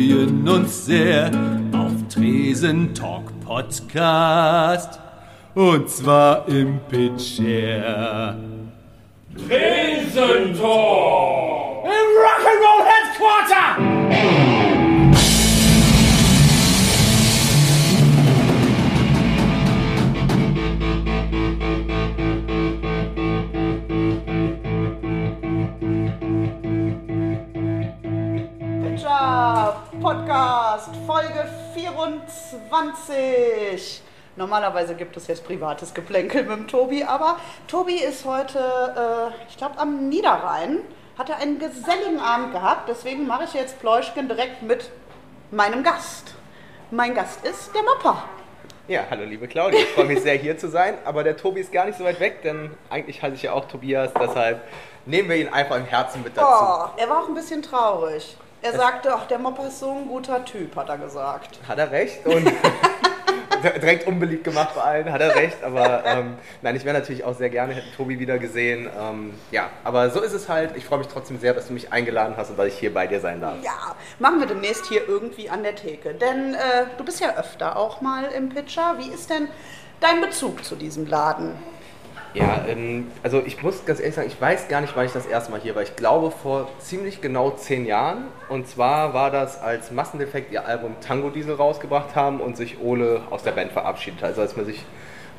freuen uns sehr auf Tresen Talk Podcast. Und zwar im Pitcher. Tresen Talk! Im Rock'n'Roll Headquarter! Podcast Folge 24. Normalerweise gibt es jetzt privates Geplänkel mit dem Tobi, aber Tobi ist heute, äh, ich glaube, am Niederrhein. Hat er einen geselligen Abend gehabt, deswegen mache ich jetzt Pläuschken direkt mit meinem Gast. Mein Gast ist der Mopper. Ja, hallo liebe Claudia, ich freue mich sehr hier zu sein, aber der Tobi ist gar nicht so weit weg, denn eigentlich heiße ich ja auch Tobias, deshalb nehmen wir ihn einfach im Herzen mit dazu. Oh, er war auch ein bisschen traurig. Er sagte, ach, der Mopper ist so ein guter Typ, hat er gesagt. Hat er recht und direkt unbeliebt gemacht bei allen, hat er recht, aber ähm, nein, ich wäre natürlich auch sehr gerne, hätte Tobi wieder gesehen. Ähm, ja, aber so ist es halt. Ich freue mich trotzdem sehr, dass du mich eingeladen hast und dass ich hier bei dir sein darf. Ja, machen wir demnächst hier irgendwie an der Theke. Denn äh, du bist ja öfter auch mal im Pitcher. Wie ist denn dein Bezug zu diesem Laden? Ja, ähm, also ich muss ganz ehrlich sagen, ich weiß gar nicht, wann ich das erste Mal hier war. Ich glaube vor ziemlich genau zehn Jahren. Und zwar war das, als Massendefekt ihr Album Tango Diesel rausgebracht haben und sich Ole aus der Band verabschiedet hat. Also als man sich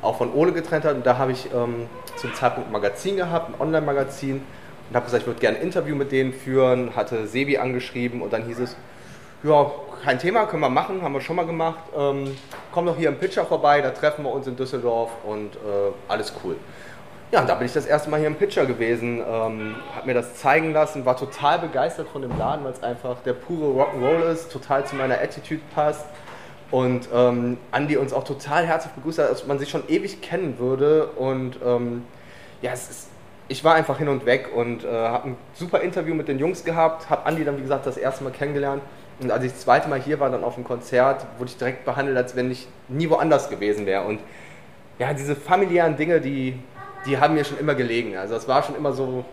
auch von Ole getrennt hat. Und da habe ich ähm, zum Zeitpunkt ein Magazin gehabt, ein Online-Magazin. Und habe gesagt, ich würde gerne ein Interview mit denen führen. Hatte Sebi angeschrieben und dann hieß es, ja, kein Thema, können wir machen, haben wir schon mal gemacht. Ähm, komm doch hier im Pitcher vorbei, da treffen wir uns in Düsseldorf und äh, alles cool. Ja, da bin ich das erste Mal hier im Pitcher gewesen, ähm, habe mir das zeigen lassen, war total begeistert von dem Laden, weil es einfach der pure Rock'n'Roll ist, total zu meiner Attitude passt. Und ähm, Andi uns auch total herzlich begrüßt hat, als man sich schon ewig kennen würde. Und ähm, ja, es ist, ich war einfach hin und weg und äh, habe ein super Interview mit den Jungs gehabt, habe Andi dann, wie gesagt, das erste Mal kennengelernt. Und als ich das zweite Mal hier war, dann auf dem Konzert, wurde ich direkt behandelt, als wenn ich nie woanders gewesen wäre. Und ja, diese familiären Dinge, die, die haben mir schon immer gelegen. Also es war schon immer so,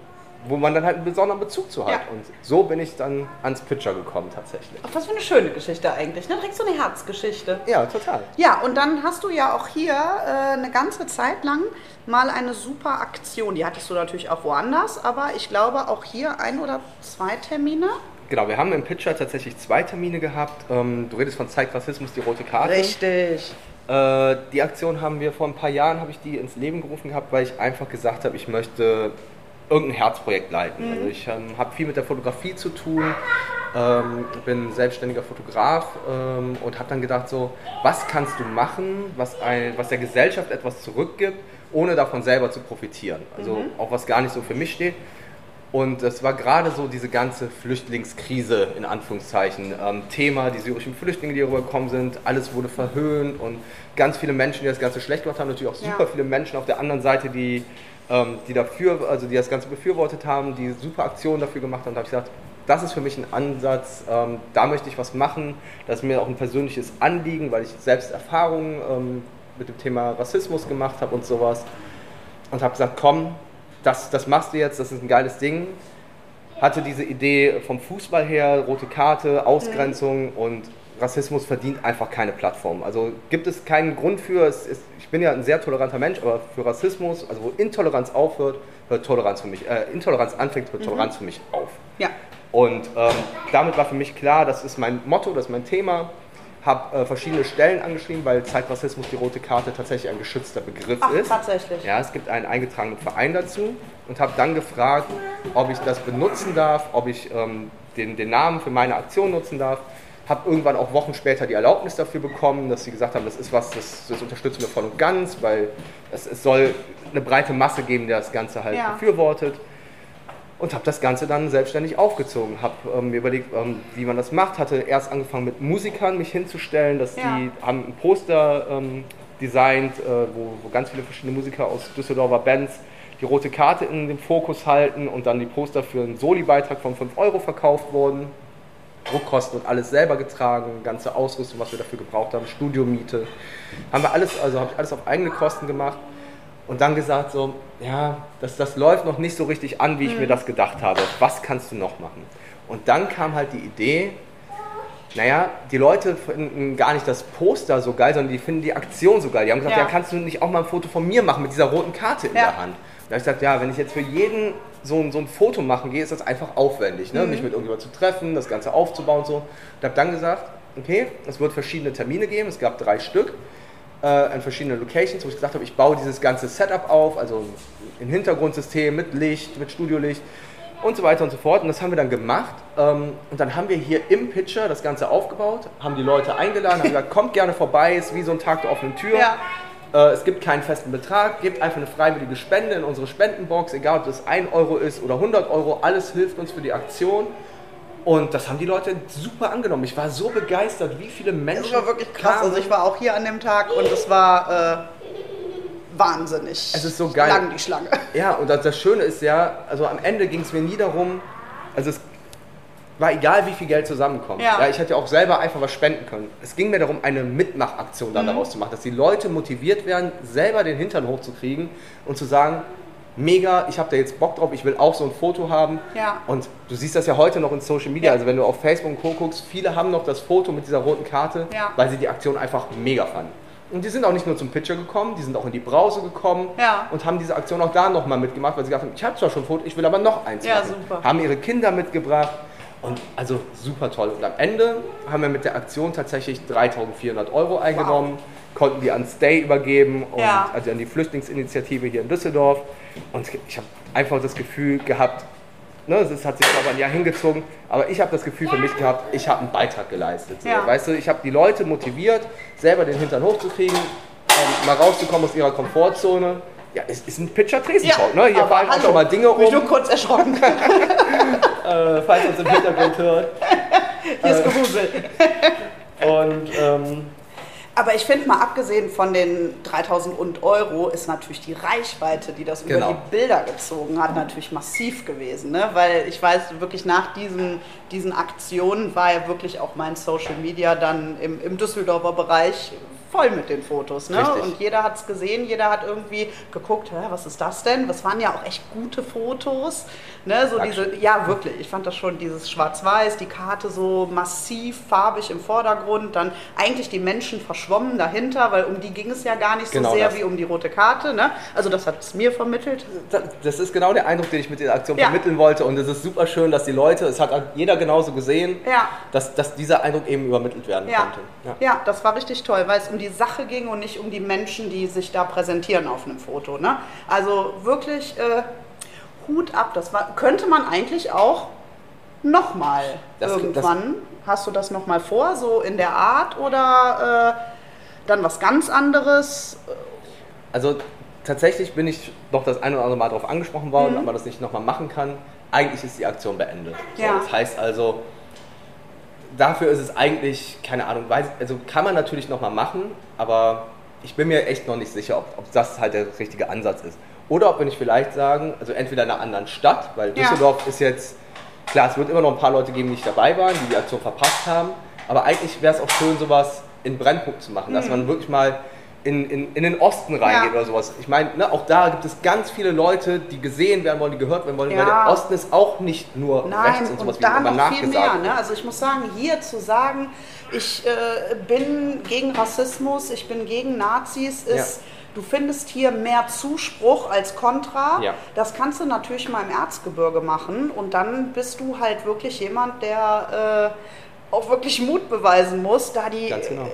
wo man dann halt einen besonderen Bezug zu hat. Ja. Und so bin ich dann ans Pitcher gekommen tatsächlich. Ach, was für eine schöne Geschichte eigentlich, ne? Direkt so eine Herzgeschichte. Ja, total. Ja, und dann hast du ja auch hier äh, eine ganze Zeit lang mal eine super Aktion. Die hattest du natürlich auch woanders, aber ich glaube auch hier ein oder zwei Termine. Genau, wir haben im Pitcher tatsächlich zwei Termine gehabt. Ähm, du redest von Zeig Rassismus, die rote Karte. Richtig. Äh, die Aktion haben wir vor ein paar Jahren, habe ich die ins Leben gerufen gehabt, weil ich einfach gesagt habe, ich möchte irgendein Herzprojekt leiten. Also ich ähm, habe viel mit der Fotografie zu tun, ähm, bin selbstständiger Fotograf ähm, und habe dann gedacht so, was kannst du machen, was, ein, was der Gesellschaft etwas zurückgibt, ohne davon selber zu profitieren. Also auch was gar nicht so für mich steht. Und es war gerade so diese ganze Flüchtlingskrise in Anführungszeichen. Ähm, Thema, die syrischen Flüchtlinge, die rübergekommen sind, alles wurde verhöhnt und ganz viele Menschen, die das Ganze schlecht gemacht haben, natürlich auch Ja. super viele Menschen auf der anderen Seite, die, ähm, die dafür, also die das Ganze befürwortet haben, die super Aktionen dafür gemacht haben. Da habe ich gesagt, das ist für mich ein Ansatz, ähm, da möchte ich was machen. Das ist mir auch ein persönliches Anliegen, weil ich selbst Erfahrungen ähm, mit dem Thema Rassismus gemacht habe und sowas. Und habe gesagt, komm, das, das machst du jetzt, das ist ein geiles Ding. Hatte diese Idee vom Fußball her, rote Karte, Ausgrenzung und Rassismus verdient einfach keine Plattform. Also gibt es keinen Grund für, es ist, ich bin ja ein sehr toleranter Mensch, aber für Rassismus, also wo Intoleranz aufhört, hört Toleranz für mich, äh, Intoleranz anfängt, hört Toleranz für mich auf. Ja. Und ähm, damit war für mich klar, das ist mein Motto, das ist mein Thema. Habe äh, verschiedene Stellen angeschrieben, weil Zeitrassismus die rote Karte tatsächlich ein geschützter Begriff Ach, ist. tatsächlich. Ja, es gibt einen eingetragenen Verein dazu und habe dann gefragt, ob ich das benutzen darf, ob ich ähm, den, den Namen für meine Aktion nutzen darf. Habe irgendwann auch Wochen später die Erlaubnis dafür bekommen, dass sie gesagt haben, das ist was, das, das unterstützen wir voll und ganz, weil es, es soll eine breite Masse geben, die das Ganze halt Ja. befürwortet und habe das Ganze dann selbstständig aufgezogen. Habe ähm, mir überlegt, ähm, wie man das macht. Hatte erst angefangen mit Musikern mich hinzustellen, dass Ja. die haben ein Poster ähm, designt, äh, wo, wo ganz viele verschiedene Musiker aus Düsseldorfer Bands die rote Karte in den Fokus halten und dann die Poster für einen Soli-Beitrag von 5 Euro verkauft wurden. Druckkosten und alles selber getragen, ganze Ausrüstung, was wir dafür gebraucht haben, Studiomiete. Haben wir alles, also habe ich alles auf eigene Kosten gemacht und dann gesagt so, ja, das, das läuft noch nicht so richtig an, wie ich mir das gedacht habe. Was kannst du noch machen? Und dann kam halt die Idee, naja, die Leute finden gar nicht das Poster so geil, sondern die finden die Aktion so geil. Die haben gesagt, ja, Ja. kannst du nicht auch mal ein Foto von mir machen mit dieser roten Karte in Ja. der Hand? Da habe ich gesagt, ja, wenn ich jetzt für jeden so ein, so ein Foto machen gehe, ist das einfach aufwendig, Mhm. ne? mich mit irgendjemandem zu treffen, das Ganze aufzubauen und so. Und habe dann gesagt, okay, es wird verschiedene Termine geben, es gab drei Stück äh, an verschiedenen Locations, wo ich gesagt habe, ich baue dieses ganze Setup auf, also ein Hintergrundsystem mit Licht, mit Studiolicht und so weiter und so fort. Und das haben wir dann gemacht. Ähm, und dann haben wir hier im Pitcher das Ganze aufgebaut, haben die Leute eingeladen, haben gesagt, kommt gerne vorbei, ist wie so ein Tag der offenen Tür. Ja. Äh, es gibt keinen festen Betrag, gebt einfach eine freiwillige Spende in unsere Spendenbox, egal ob das 1 Euro ist oder 100 Euro, alles hilft uns für die Aktion. Und das haben die Leute super angenommen. Ich war so begeistert, wie viele Menschen. Das war wirklich krass. kamen. Also ich war auch hier an dem Tag und es war äh, wahnsinnig. Es ist so geil. Lang die Schlange. Ja, und das, das Schöne ist ja, also am Ende ging es mir nie darum, also es war egal, wie viel Geld zusammenkommt. Ja. ich hätte ja auch selber einfach was spenden können. Es ging mir darum, eine Mitmachaktion Mhm. dann daraus zu machen, dass die Leute motiviert werden, selber den Hintern hochzukriegen und zu sagen, mega, ich habe da jetzt Bock drauf, ich will auch so ein Foto haben. Ja. Und du siehst das ja heute noch in Social Media, Ja. also wenn du auf Facebook und Co. guckst, viele haben noch das Foto mit dieser roten Karte, Ja. weil sie die Aktion einfach mega fanden. Und die sind auch nicht nur zum Pitcher gekommen, die sind auch in die Brause gekommen Ja. und haben diese Aktion auch da nochmal mitgemacht, weil sie gesagt haben, ich habe zwar schon ein Foto, ich will aber noch eins Ja, machen. super. Haben ihre Kinder mitgebracht und also super toll. Und am Ende haben wir mit der Aktion tatsächlich 3400 Euro eingenommen, konnten die an Stay übergeben, und, Ja. also an die Flüchtlingsinitiative hier in Düsseldorf. Und ich habe einfach das Gefühl gehabt, ne, es hat sich aber ein Jahr hingezogen, aber ich habe das Gefühl für mich gehabt, ich habe einen Beitrag geleistet. So. Ja. Weißt du, ich habe die Leute motiviert, selber den Hintern hochzukriegen, ähm, mal rauszukommen aus ihrer Komfortzone. Ja, es ist ein Pitcher Tresentalk, ne? Hier fallen auch mal Dinge um, Bin ich nur kurz erschrocken. äh, falls ihr uns im Hintergrund hört. Hier ist Gewusel. Und ähm, Aber ich finde mal, abgesehen von den 3000 und Euro, ist natürlich die Reichweite, die das Genau. über die Bilder gezogen hat, natürlich massiv gewesen. Ne? Weil ich weiß, wirklich nach diesen, diesen Aktionen war ja wirklich auch mein Social Media dann im, im Düsseldorfer Bereich voll mit den Fotos. Ne? Richtig. Und jeder hat es gesehen, jeder hat irgendwie geguckt, Hä, was ist das denn? Das waren ja auch echt gute Fotos. Ne? So diese, ja, wirklich. Ich fand das schon, dieses Schwarz-Weiß, die Karte so massiv farbig im Vordergrund, dann eigentlich die Menschen verschwommen dahinter, weil um die ging es ja gar nicht Genau so sehr das. wie um die rote Karte. Ne? Also das hat es mir vermittelt. das- ist genau der Eindruck, den ich mit dieser Aktion Ja. vermitteln wollte. Und es ist super schön, dass die Leute, es hat jeder genauso gesehen, Ja. dass, dass dieser Eindruck eben übermittelt werden Ja. konnte. Ja. ja, das war richtig toll, weil es um die Sache ging und nicht um die Menschen, die sich da präsentieren auf einem Foto. Ne? Also wirklich äh, Hut ab. Das war, könnte man eigentlich auch nochmal Das- irgendwann. Hast du das nochmal vor, so in der Art oder äh, dann was ganz anderes? Also tatsächlich bin ich doch das ein oder andere Mal darauf angesprochen worden, Mhm. ob man das nicht nochmal machen kann. Eigentlich ist die Aktion beendet. So, Ja. Das heißt also, dafür ist es eigentlich, keine Ahnung, weiß, also kann man natürlich nochmal machen, aber ich bin mir echt noch nicht sicher, ob, ob das halt der richtige Ansatz ist. Oder ob wir nicht vielleicht sagen, also entweder in einer anderen Stadt, weil Ja. Düsseldorf ist jetzt, klar, es wird immer noch ein paar Leute geben, die nicht dabei waren, die die Aktion verpasst haben, aber eigentlich wäre es auch schön, sowas in Brennpunkt zu machen, dass man wirklich mal in, in, in den Osten reingeht. Ja. oder sowas. Ich meine, ne, auch da gibt es ganz viele Leute, die gesehen werden wollen, die gehört werden wollen, weil Ja. der Osten ist auch nicht nur Nein, rechts und sowas, und da immer noch viel mehr. nachgesagt Ne? Also ich muss sagen, hier zu sagen, ich äh, bin gegen Rassismus, ich bin gegen Nazis, ist, du findest hier mehr Zuspruch als Kontra. Ja. Das kannst du natürlich mal im Erzgebirge machen und dann bist du halt wirklich jemand, der äh, auch wirklich Mut beweisen muss, da die genau. äh,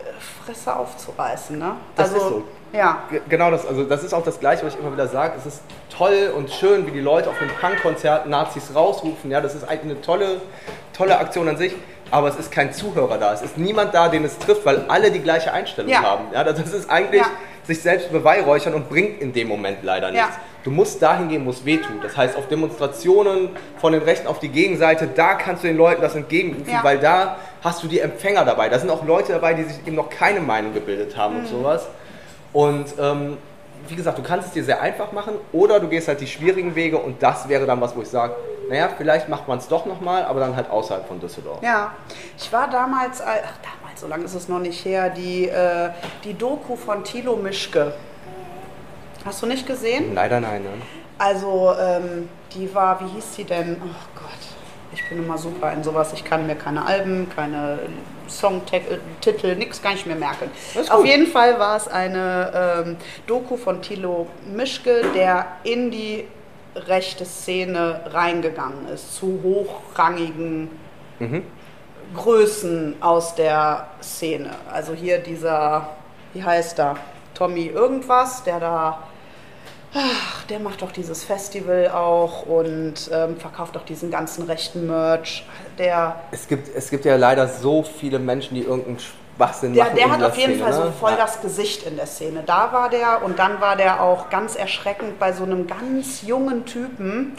Fresse aufzureißen. Ne? Das also, ist so. Ja. Ge- Genau das, also das ist auch das Gleiche, was ich immer wieder sage. Es ist toll und schön, wie die Leute auf den Punkkonzerten Nazis rausrufen. Ja, das ist eigentlich eine tolle, tolle Aktion an sich. Aber es ist kein Zuhörer da. Es ist niemand da, den es trifft, weil alle die gleiche Einstellung Ja. haben. Ja, das ist eigentlich Ja. sich selbst beweihräuchern und bringt in dem Moment leider nichts. Du musst dahin gehen, wo es weh tut. Das heißt, auf Demonstrationen von den Rechten auf die Gegenseite, da kannst du den Leuten das entgegenrufen, Ja. weil da hast du die Empfänger dabei. Da sind auch Leute dabei, die sich eben noch keine Meinung gebildet haben Mhm. und sowas. Und ähm, wie gesagt, du kannst es dir sehr einfach machen oder du gehst halt die schwierigen Wege und das wäre dann was, wo ich sage, naja, vielleicht macht man es doch nochmal, aber dann halt außerhalb von Düsseldorf. Ja, ich war damals, ach damals, so lange ist es noch nicht her, die, äh, die Doku von Thilo Mischke. Hast du nicht gesehen? Leider nein, ne? Also, ähm, die war, wie hieß sie denn? Oh Gott, Ich bin immer super in sowas. Ich kann mir keine Alben, keine Songtitel, nichts kann ich mir merken. Auf jeden Fall war es eine ähm, Doku von Thilo Mischke, der in die rechte Szene reingegangen ist, zu hochrangigen mhm. Größen aus der Szene. Also hier dieser, wie heißt er, Tommy irgendwas, der da ach, der macht doch dieses Festival auch und ähm, verkauft doch diesen ganzen rechten Merch. Der es, gibt, es gibt ja leider so viele Menschen, die irgendeinen Schwachsinn der, machen. Der hat auf jeden Szene, Fall so ne? voll ja. das Gesicht in der Szene. Da war der und dann war der auch ganz erschreckend bei so einem ganz jungen Typen,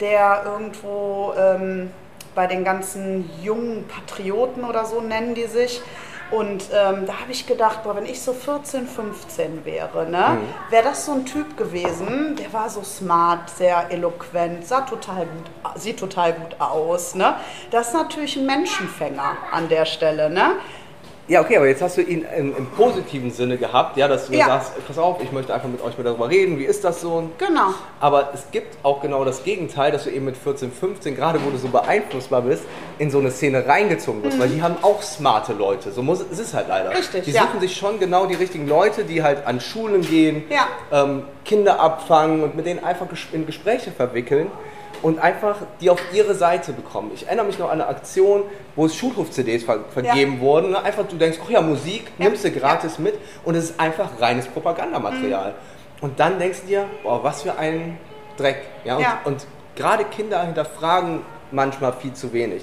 der irgendwo ähm, bei den ganzen jungen Patrioten oder so nennen die sich und ähm, da habe ich gedacht, boah, wenn ich so 14, 15 wäre, ne, mhm. wäre das so ein Typ gewesen, der war so smart, sehr eloquent, sah total gut, sieht total gut aus. Ne? Das ist natürlich ein Menschenfänger an der Stelle. Ne? Ja, okay, aber jetzt hast du ihn im, im positiven Sinne gehabt, ja, dass du Ja. sagst, pass auf, ich möchte einfach mit euch mal darüber reden, wie ist das so? Genau. Aber es gibt auch genau das Gegenteil, dass du eben mit 14, 15, gerade wo du so beeinflussbar bist, in so eine Szene reingezogen wirst, weil die haben auch smarte Leute. So muss es ist halt leider. Mhm. Richtig, Die ja. suchen sich schon genau die richtigen Leute, die halt an Schulen gehen, Ja. ähm, Kinder abfangen und mit denen einfach in Gespräche verwickeln und einfach die auf ihre Seite bekommen. Ich erinnere mich noch an eine Aktion, wo es Schulhof-CDs ver vergeben wurden. Ne? Einfach du denkst, ach ja, Musik, Ja. nimmst du gratis mit und es ist einfach reines Propagandamaterial. Mhm. Und dann denkst du dir, boah, was für ein Dreck. Ja? Und, Ja. und gerade Kinder hinterfragen manchmal viel zu wenig.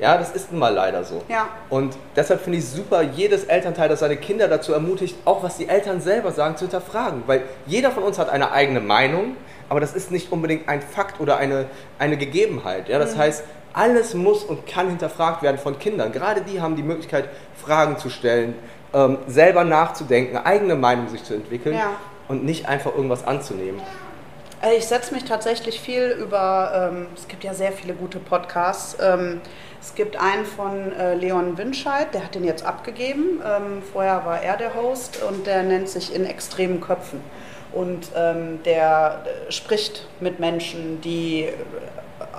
Ja, das ist nun mal leider so. Ja. Und deshalb finde ich super, jedes Elternteil, das seine Kinder dazu ermutigt, auch was die Eltern selber sagen, zu hinterfragen. Weil jeder von uns hat eine eigene Meinung, aber das ist nicht unbedingt ein Fakt oder eine, eine Gegebenheit. Ja? Mhm. Das heißt, alles muss und kann hinterfragt werden von Kindern. Gerade die haben die Möglichkeit, Fragen zu stellen, ähm, selber nachzudenken, eigene Meinung sich zu entwickeln Ja. und nicht einfach irgendwas anzunehmen. Also ich setze mich tatsächlich viel über, ähm, es gibt ja sehr viele gute Podcasts. Ähm, es gibt einen von äh, Leon Winscheid, der hat den jetzt abgegeben. Ähm, vorher war er der Host und der nennt sich In extremen Köpfen. Und ähm, der äh, spricht mit Menschen, die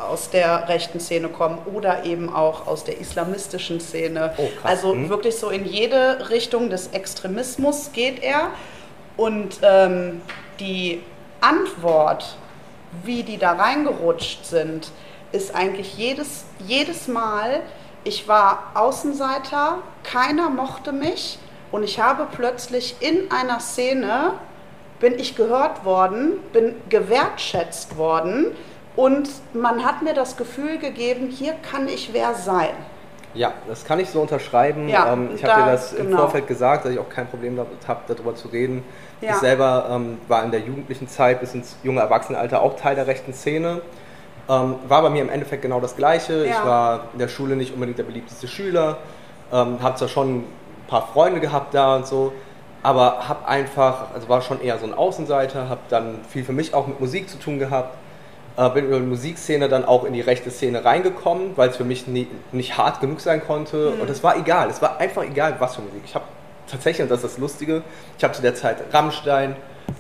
aus der rechten Szene kommen oder eben auch aus der islamistischen Szene. Oh. Also Mhm. wirklich so in jede Richtung des Extremismus geht er. Und ähm, die Antwort, wie die da reingerutscht sind, ist eigentlich jedes, jedes Mal, ich war Außenseiter, keiner mochte mich und ich habe plötzlich in einer Szene, bin ich gehört worden, bin gewertschätzt worden und man hat mir das Gefühl gegeben, hier kann ich wer sein. Ja, das kann ich so unterschreiben. Ja, ähm, ich da- habe dir das im genau. Vorfeld gesagt, dass ich auch kein Problem damit habe, darüber zu reden. Ja. Ich selber ähm, war in der jugendlichen Zeit bis ins junge Erwachsenenalter auch Teil der rechten Szene. Ähm, war bei mir im Endeffekt genau das Gleiche. Ja. Ich war in der Schule nicht unbedingt der beliebteste Schüler. Ähm, habe zwar schon ein paar Freunde gehabt da und so, aber habe einfach, also war schon eher so ein Außenseiter, habe dann viel für mich auch mit Musik zu tun gehabt. Äh, bin über die Musikszene dann auch in die rechte Szene reingekommen, weil es für mich nie, nicht hart genug sein konnte. Und es war egal, es war einfach egal, was für Musik. Ich habe tatsächlich, und das ist das Lustige, ich habe zu der Zeit Rammstein,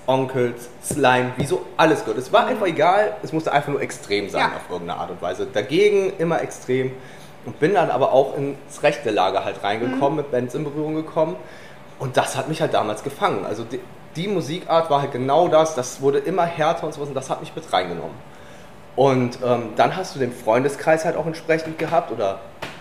Onkels, Slime, wieso alles gehört. Es war einfach egal, es musste einfach nur extrem sein Ja. auf irgendeine Art und Weise. Dagegen immer extrem. Und bin dann aber auch ins rechte Lager halt reingekommen, mit Bands in Berührung gekommen. Und das hat mich halt damals gefangen. Also die, die Musikart war halt genau das, das wurde immer härter und sowas und das hat mich mit reingenommen. Und ähm, dann hast du den Freundeskreis halt auch entsprechend gehabt oder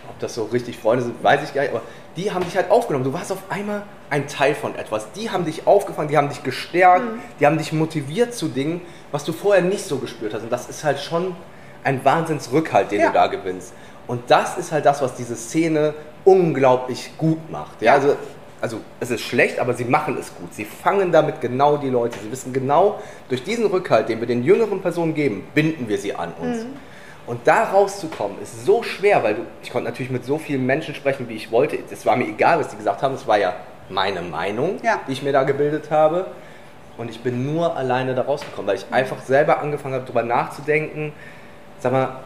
ob das so richtig Freunde sind, weiß ich gar nicht, aber die haben dich halt aufgenommen. Du warst auf einmal ein Teil von etwas. Die haben dich aufgefangen, die haben dich gestärkt, die haben dich motiviert zu Dingen, was du vorher nicht so gespürt hast. Und das ist halt schon ein Wahnsinnsrückhalt, den Ja. du da gewinnst. Und das ist halt das, was diese Szene unglaublich gut macht. Ja. also also es ist schlecht, aber sie machen es gut. Sie fangen damit genau die Leute. Sie wissen genau, durch diesen Rückhalt, den wir den jüngeren Personen geben, binden wir sie an uns. Und da rauszukommen, ist so schwer, weil du, ich konnte natürlich mit so vielen Menschen sprechen, wie ich wollte. Es war mir egal, was die gesagt haben. Es war ja meine Meinung, Ja. die ich mir da gebildet habe. Und ich bin nur alleine da rausgekommen, weil ich einfach selber angefangen habe, darüber nachzudenken. Sag mal,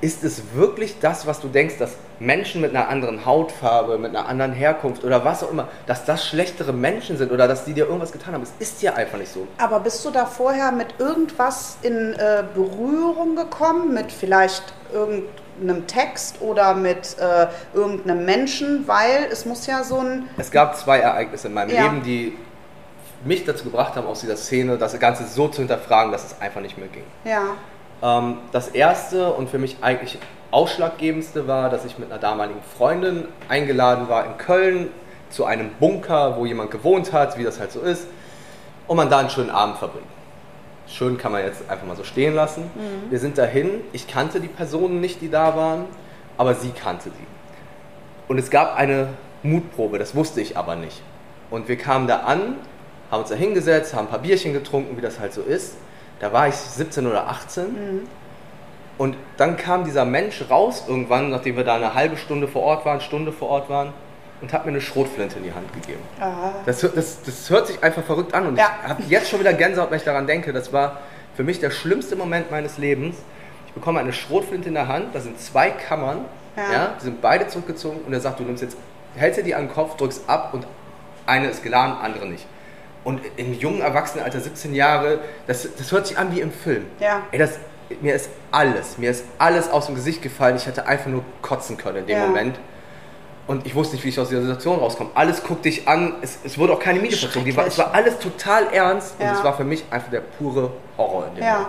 ist es wirklich das, was du denkst, dass Menschen mit einer anderen Hautfarbe, mit einer anderen Herkunft oder was auch immer, dass das schlechtere Menschen sind oder dass die dir irgendwas getan haben? Es ist ja einfach nicht so. Aber bist du da vorher mit irgendwas in äh, Berührung gekommen? Mit vielleicht irgendeinem Text oder mit äh, irgendeinem Menschen? Weil es muss ja so ein. Es gab zwei Ereignisse in meinem Ja. Leben, die mich dazu gebracht haben, aus dieser Szene das Ganze so zu hinterfragen, dass es einfach nicht mehr ging. Ja. Ähm, das erste und für mich eigentlich ausschlaggebendste war, dass ich mit einer damaligen Freundin eingeladen war in Köln zu einem Bunker, wo jemand gewohnt hat, wie das halt so ist, und man da einen schönen Abend verbringt. Schön kann man jetzt einfach mal so stehen lassen. Wir sind dahin, ich kannte die Personen nicht, die da waren, aber sie kannte sie. Und es gab eine Mutprobe, das wusste ich aber nicht. Und wir kamen da an, haben uns da hingesetzt, haben ein paar Bierchen getrunken, wie das halt so ist. Da war ich 17 oder 18. Und dann kam dieser Mensch raus irgendwann, nachdem wir da eine halbe Stunde vor Ort waren, Stunde vor Ort waren, und hat mir eine Schrotflinte in die Hand gegeben. Das, hört- das, das hört sich einfach verrückt an und Ja. ich habe jetzt schon wieder Gänsehaut, wenn ich daran denke. Das war für mich der schlimmste Moment meines Lebens. Ich bekomme eine Schrotflinte in der Hand, da sind zwei Kammern, Ja. ja. die sind beide zurückgezogen und er sagt, du nimmst jetzt, hältst dir die an den Kopf, drückst ab und eine ist geladen, andere nicht. Und im jungen Erwachsenenalter, 17 Jahre, das, das hört sich an wie im Film. Ja. Ey, das, mir ist alles, mir ist alles aus dem Gesicht gefallen. Ich hätte einfach nur kotzen können in dem Ja. Moment. Und ich wusste nicht, wie ich aus dieser Situation rauskomme. Alles guckte dich an, es, es wurde auch keine Miete verzogen. War, es war alles total ernst Ja. und es war für mich einfach der pure Horror in dem Ja. Moment.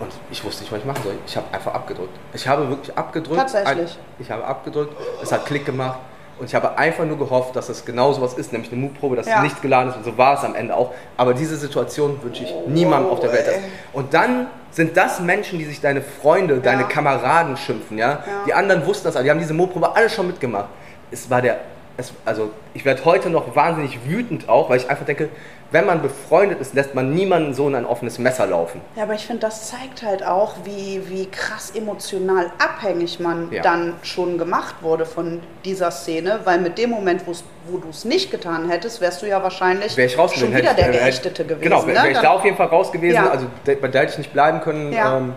Und ich wusste nicht, was ich machen soll. Ich habe einfach abgedrückt. Ich habe wirklich abgedrückt. Tatsächlich? Ich habe abgedrückt, es hat Klick gemacht und ich habe einfach nur gehofft, dass es genau sowas ist, nämlich eine Mutprobe, dass Ja. es nicht geladen ist und so war es am Ende auch. Aber diese Situation wünsche ich niemandem auf der Welt. ey. Und dann sind das Menschen, die sich deine Freunde, deine Ja. Kameraden schimpfen, ja? Ja. Die anderen wussten das alle, die haben diese Mutprobe alle schon mitgemacht. Es war der, es, also ich werde heute noch wahnsinnig wütend auch, weil ich einfach denke, wenn man befreundet ist, lässt man niemanden so in ein offenes Messer laufen. Ja, aber ich finde, das zeigt halt auch, wie, wie krass emotional abhängig man Ja. dann schon gemacht wurde von dieser Szene, weil mit dem Moment, wo du es nicht getan hättest, wärst du ja wahrscheinlich Wäre ich schon wieder der Geächtete gewesen. Genau, wäre ne? wär ich da auf jeden Fall raus gewesen. Ja. Also bei der hätte ich nicht bleiben können. Ja. Ähm,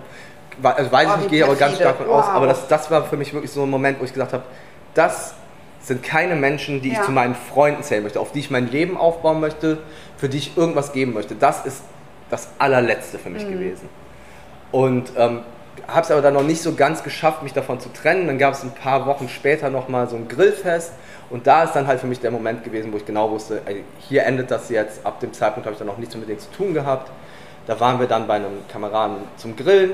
also weiß Oh, ich nicht, gehe aber ganz stark von aus. Wow. Aber das, das war für mich wirklich so ein Moment, wo ich gesagt habe, das sind keine Menschen, die Ja. ich zu meinen Freunden zählen möchte, auf die ich mein Leben aufbauen möchte, für die ich irgendwas geben möchte. Das ist das allerletzte für Mhm. mich gewesen. Und ähm, habe es aber dann noch nicht so ganz geschafft, mich davon zu trennen. Dann gab es ein paar Wochen später nochmal so ein Grillfest. Und da ist dann halt für mich der Moment gewesen, wo ich genau wusste, ey, hier endet das jetzt. Ab dem Zeitpunkt habe ich dann noch nichts mit denen zu tun gehabt. Da waren wir dann bei einem Kameraden zum Grillen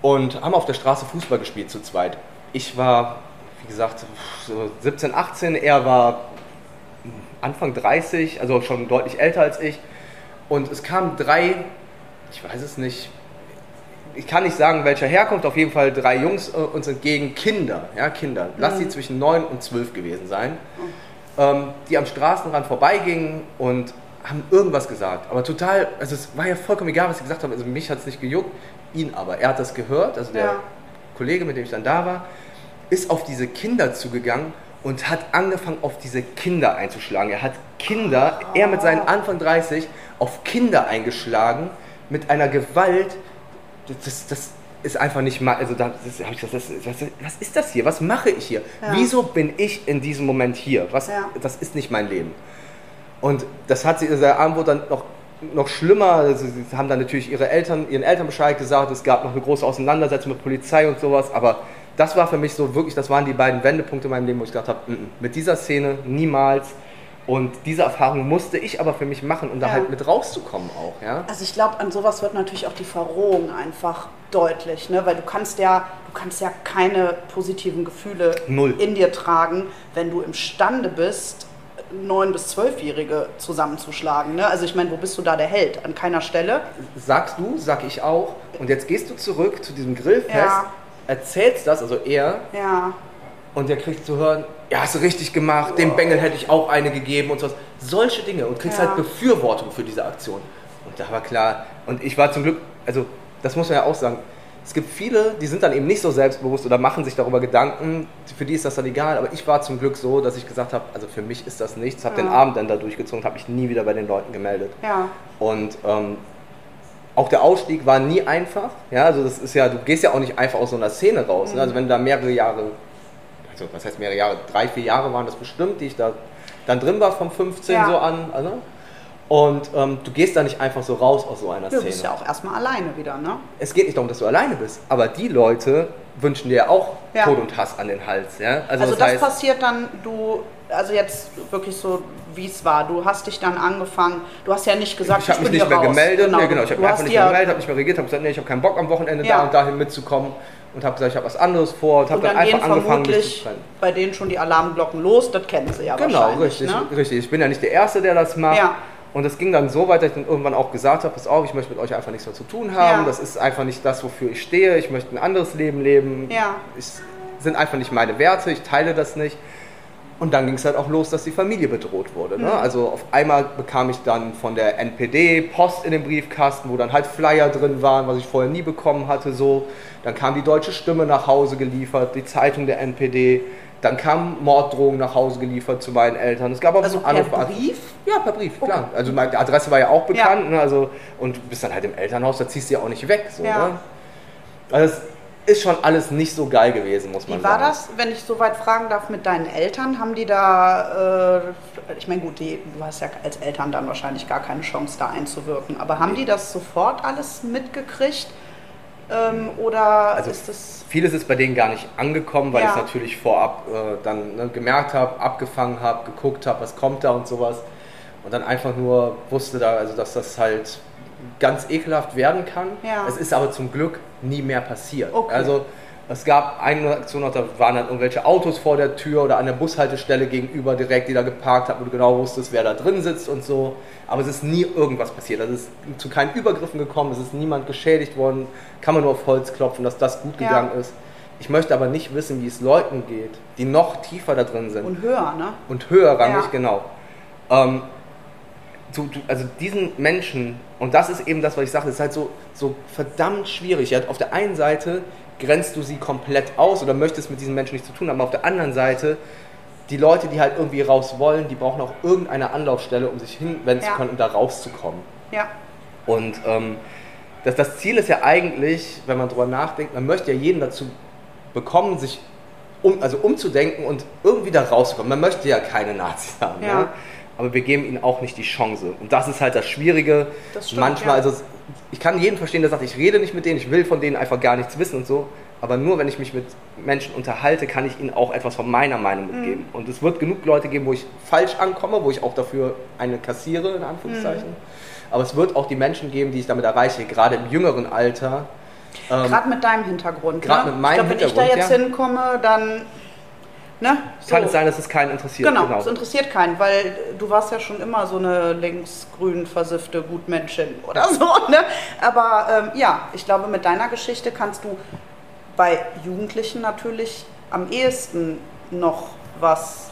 und haben auf der Straße Fußball gespielt zu zweit. Ich war, wie gesagt, so 17, 18, er war Anfang 30, also schon deutlich älter als ich. Und es kamen drei, ich weiß es nicht, ich kann nicht sagen, welcher Herkunft, auf jeden Fall drei Jungs äh, uns entgegen, Kinder, ja, Kinder. Lass sie zwischen 9 und 12 gewesen sein, ähm, die am Straßenrand vorbeigingen und haben irgendwas gesagt. Aber total, also es war ja vollkommen egal, was sie gesagt haben. Also mich hat es nicht gejuckt, ihn aber. Er hat das gehört, also der Ja. Kollege, mit dem ich dann da war, ist auf diese Kinder zugegangen und hat angefangen, auf diese Kinder einzuschlagen. Er hat Kinder, er mit seinen Anfang 30, auf Kinder eingeschlagen mit einer Gewalt, das, das ist einfach nicht mal, also da das, hab ich gesagt, das, was, ist das hier? Was mache ich hier? Ja. Wieso bin ich in diesem Moment hier? Was, Ja. Das ist nicht mein Leben. Und das hat sie, also der Abend wurde dann noch, noch schlimmer. Also sie haben dann natürlich ihre Eltern, ihren Eltern Bescheid gesagt. Es gab noch eine große Auseinandersetzung mit Polizei und sowas. Aber das war für mich so wirklich, das waren die beiden Wendepunkte in meinem Leben, wo ich gedacht habe, "Mm, mm, mit dieser Szene niemals. Und diese Erfahrung musste ich aber für mich machen, um da Ja. halt mit rauszukommen auch. Ja? Also ich glaube, an sowas wird natürlich auch die Verrohung einfach deutlich, ne? weil du kannst ja, du kannst ja keine positiven Gefühle Null. in dir tragen, wenn du imstande bist, neun bis zwölfjährige zusammenzuschlagen. Ne? Also ich meine, wo bist du da der Held? An keiner Stelle. sagst du, sag ich auch. Und jetzt gehst du zurück zu diesem Grillfest, Ja. Erzählst das, also er, Ja, und der kriegt zu hören, ja, hast du richtig gemacht, dem Bengel hätte ich auch eine gegeben und sowas. Solche Dinge und kriegst Ja. halt Befürwortung für diese Aktion. Und da war klar, und ich war zum Glück, also das muss man ja auch sagen, es gibt viele, die sind dann eben nicht so selbstbewusst oder machen sich darüber Gedanken, für die ist das dann egal, aber ich war zum Glück so, dass ich gesagt habe, also für mich ist das nichts, habe Ja. den Abend dann da durchgezogen, habe mich nie wieder bei den Leuten gemeldet. ja. Und ähm, Auch der Ausstieg war nie einfach. Ja, also das ist ja, du gehst ja auch nicht einfach aus so einer Szene raus. Ne? Also wenn da mehrere Jahre, also was heißt mehrere Jahre, drei, vier Jahre waren das bestimmt, die ich da dann drin war von 15 Ja. so an. Also, und ähm, du gehst da nicht einfach so raus aus so einer Du Szene. bist ja auch erstmal alleine wieder, ne? Es geht nicht darum, dass du alleine bist, aber die Leute wünschen dir auch Ja. Tod und Hass an den Hals. Ja? Also, das das heißt, passiert dann, du, also jetzt wirklich so, wie es war. Du hast dich dann angefangen, du hast ja nicht gesagt, ich habe mich bin nicht mehr raus. gemeldet. Nee, genau, ich habe mich einfach nicht mehr gemeldet, habe nicht mehr reagiert, habe gesagt, nee, ich habe keinen Bock am Wochenende Ja. da und dahin mitzukommen und habe gesagt, ich habe was anderes vor und habe dann, dann einfach angefangen, mich zu trennen. bei denen schon die Alarmglocken los, das kennen sie ja Genau, wahrscheinlich. richtig, Ne? richtig. Ich bin ja nicht der Erste, der das macht. Ja. Und es ging dann so weit, dass ich dann irgendwann auch gesagt habe, pass auf, ich möchte mit euch einfach nichts mehr zu tun haben. Ja. Das ist einfach nicht das, wofür ich stehe. Ich möchte ein anderes Leben leben. Ja. Es sind einfach nicht meine Werte. Ich teile das nicht. Und dann ging es halt auch los, dass die Familie bedroht wurde. Mhm. Ne? Also auf einmal bekam ich dann von der NPD Post in den Briefkasten, wo dann halt Flyer drin waren, was ich vorher nie bekommen hatte. So. Dann kam die Deutsche Stimme nach Hause geliefert, die Zeitung der NPD. Dann kamen Morddrohungen nach Hause geliefert zu meinen Eltern. Es gab auch Also so per Brief? Ja, per Brief, klar. Also meine Adresse war ja auch bekannt. Ne? Also, und du bist dann halt im Elternhaus, da ziehst du ja auch nicht weg. So, Ja. ne? Also es ist schon alles nicht so geil gewesen, muss man Wie war sagen. das, wenn ich so weit fragen darf, mit deinen Eltern? Haben die da, äh, ich meine, gut, die, du hast ja als Eltern dann wahrscheinlich gar keine Chance, da einzuwirken, aber haben die das sofort alles mitgekriegt? Ähm, oder Also ist das. Vieles ist bei denen gar nicht angekommen, weil Ja. ich es natürlich vorab äh, dann ne, gemerkt habe, abgefangen habe, geguckt habe, was kommt da und sowas. Und dann einfach nur wusste da, also dass das halt ganz ekelhaft werden kann. Ja. Es ist aber zum Glück nie mehr passiert. Okay. Also es gab eine Aktion, noch, da waren dann irgendwelche Autos vor der Tür oder an der Bushaltestelle gegenüber direkt, die da geparkt haben, wo du genau wusstest, wer da drin sitzt und so. Aber es ist nie irgendwas passiert. Also es ist zu keinen Übergriffen gekommen, es ist niemand geschädigt worden. Kann man nur auf Holz klopfen, dass das gut Ja. gegangen ist. Ich möchte aber nicht wissen, wie es Leuten geht, die noch tiefer da drin sind Und höher, ne? und höherrangig, Ja. genau. Ähm, du, du, also diesen Menschen, und das ist eben das, was ich sage, ist halt so, so verdammt schwierig. Ja, auf der einen Seite grenzt du sie komplett aus oder möchtest mit diesen Menschen nichts zu tun haben, aber auf der anderen Seite, die Leute, die halt irgendwie raus wollen, die brauchen auch irgendeine Anlaufstelle, um sich hinwenden Ja. zu können und da rauszukommen. Ja. Und ähm, das, das Ziel ist ja eigentlich, wenn man drüber nachdenkt, man möchte ja jeden dazu bekommen, sich um, also umzudenken und irgendwie da rauszukommen. Man möchte ja keine Nazis haben, Ja. ne? Aber wir geben ihnen auch nicht die Chance. Und das ist halt das Schwierige. Das stimmt, Manchmal, ja. also ich kann jeden verstehen, der sagt, ich rede nicht mit denen, ich will von denen einfach gar nichts wissen und so. Aber nur wenn ich mich mit Menschen unterhalte, kann ich ihnen auch etwas von meiner Meinung Mhm. mitgeben. Und es wird genug Leute geben, wo ich falsch ankomme, wo ich auch dafür eine kassiere, in Anführungszeichen. Mhm. Aber es wird auch die Menschen geben, die ich damit erreiche, gerade im jüngeren Alter. Ähm, Gerade mit deinem Hintergrund. Gerade ne? mit meinem ich glaub, wenn ich da Hintergrund, jetzt ja. hinkomme, dann. Ne? kann So. es sein, dass es keinen interessiert. Genau, es interessiert keinen, weil du warst ja schon immer so eine linksgrün versiffte Gutmenschin oder so. Ne? Aber ähm, ja, ich glaube, mit deiner Geschichte kannst du bei Jugendlichen natürlich am ehesten noch was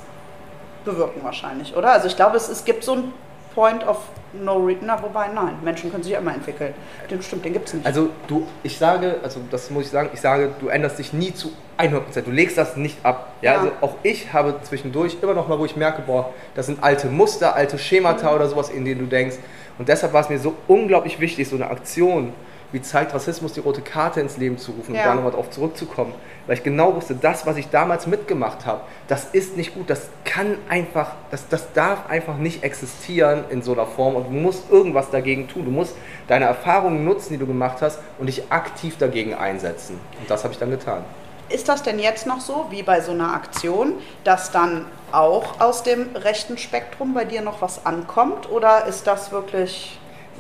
bewirken wahrscheinlich, oder? Also ich glaube, es, es gibt so ein Point of No Return, wobei nein, Menschen können sich ja immer entwickeln. Den, stimmt, den gibt es nicht. Also du, ich sage, also das muss ich sagen, ich sage, du änderst dich nie zu 100%. Du legst das nicht ab. Ja, Ja. also auch ich habe zwischendurch immer noch mal, wo ich merke, boah, das sind alte Muster, alte Schemata Mhm. oder sowas, in denen du denkst. Und deshalb war es mir so unglaublich wichtig, so eine Aktion wie zeigt Rassismus die rote Karte ins Leben zu rufen Ja. und da nochmal drauf zurückzukommen. Weil ich genau wusste, das, was ich damals mitgemacht habe, das ist nicht gut, das kann einfach, das, das darf einfach nicht existieren in so einer Form und du musst irgendwas dagegen tun. Du musst deine Erfahrungen nutzen, die du gemacht hast und dich aktiv dagegen einsetzen. Und das habe ich dann getan. Ist das denn jetzt noch so, wie bei so einer Aktion, dass dann auch aus dem rechten Spektrum bei dir noch was ankommt? Oder ist das wirklich.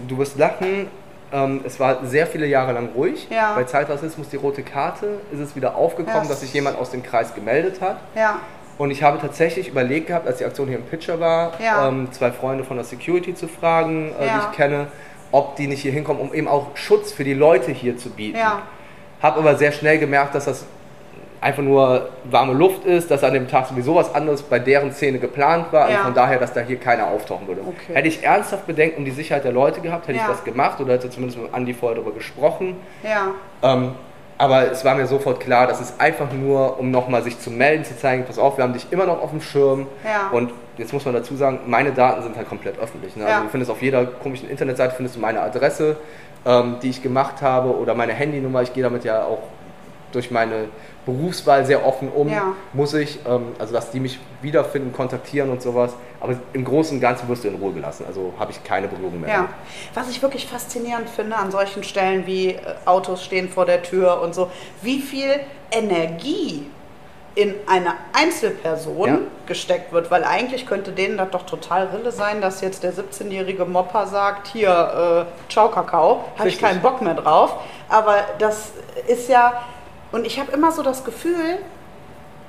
Du wirst lachen, ähm, es war sehr viele Jahre lang ruhig. Ja. Bei Zeitrassismus die rote Karte ist es wieder aufgekommen, Ja. dass sich jemand aus dem Kreis gemeldet hat. Ja, Und ich habe tatsächlich überlegt gehabt, als die Aktion hier im Pitcher war, ähm, zwei Freunde von der Security zu fragen, äh, die ich kenne, ob die nicht hier hinkommen, um eben auch Schutz für die Leute hier zu bieten. Habe aber sehr schnell gemerkt, dass das einfach nur warme Luft ist, dass an dem Tag sowieso was anderes bei deren Szene geplant war Ja. und von daher, dass da hier keiner auftauchen würde. Okay. Hätte ich ernsthaft Bedenken um die Sicherheit der Leute gehabt, hätte Ja. ich das gemacht oder hätte zumindest mit Andi vorher darüber gesprochen. ja. Ähm, Aber es war mir sofort klar, das ist einfach nur, um nochmal sich zu melden, zu zeigen, pass auf, wir haben dich immer noch auf dem Schirm. Ja. Und jetzt muss man dazu sagen, meine Daten sind halt komplett öffentlich. Ne? Ja. Also du findest auf jeder komischen Internetseite findest du meine Adresse, ähm, die ich gemacht habe oder meine Handynummer. Ich gehe damit ja auch durch meine Berufswahl sehr offen um, Ja. muss ich. Ähm, also dass die mich wiederfinden, kontaktieren und sowas. Aber im Großen und Ganzen wirst du in Ruhe gelassen. Also habe ich keine Berührung mehr. Ja, was ich wirklich faszinierend finde an solchen Stellen wie äh, Autos stehen vor der Tür und so, wie viel Energie in eine Einzelperson Ja. gesteckt wird, weil eigentlich könnte denen das doch total Rille sein, dass jetzt der 17-jährige Mopper sagt, hier, äh, ciao Kakao, habe ich keinen Bock mehr drauf. Aber das ist ja, und ich habe immer so das Gefühl,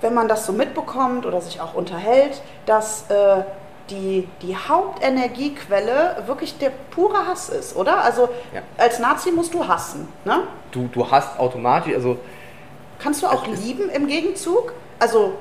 wenn man das so mitbekommt oder sich auch unterhält, dass äh, die, die Hauptenergiequelle wirklich der pure Hass ist, oder? Also Ja. als Nazi musst du hassen. Ne? Du, du hast automatisch, also Kannst du auch lieben im Gegenzug? Also,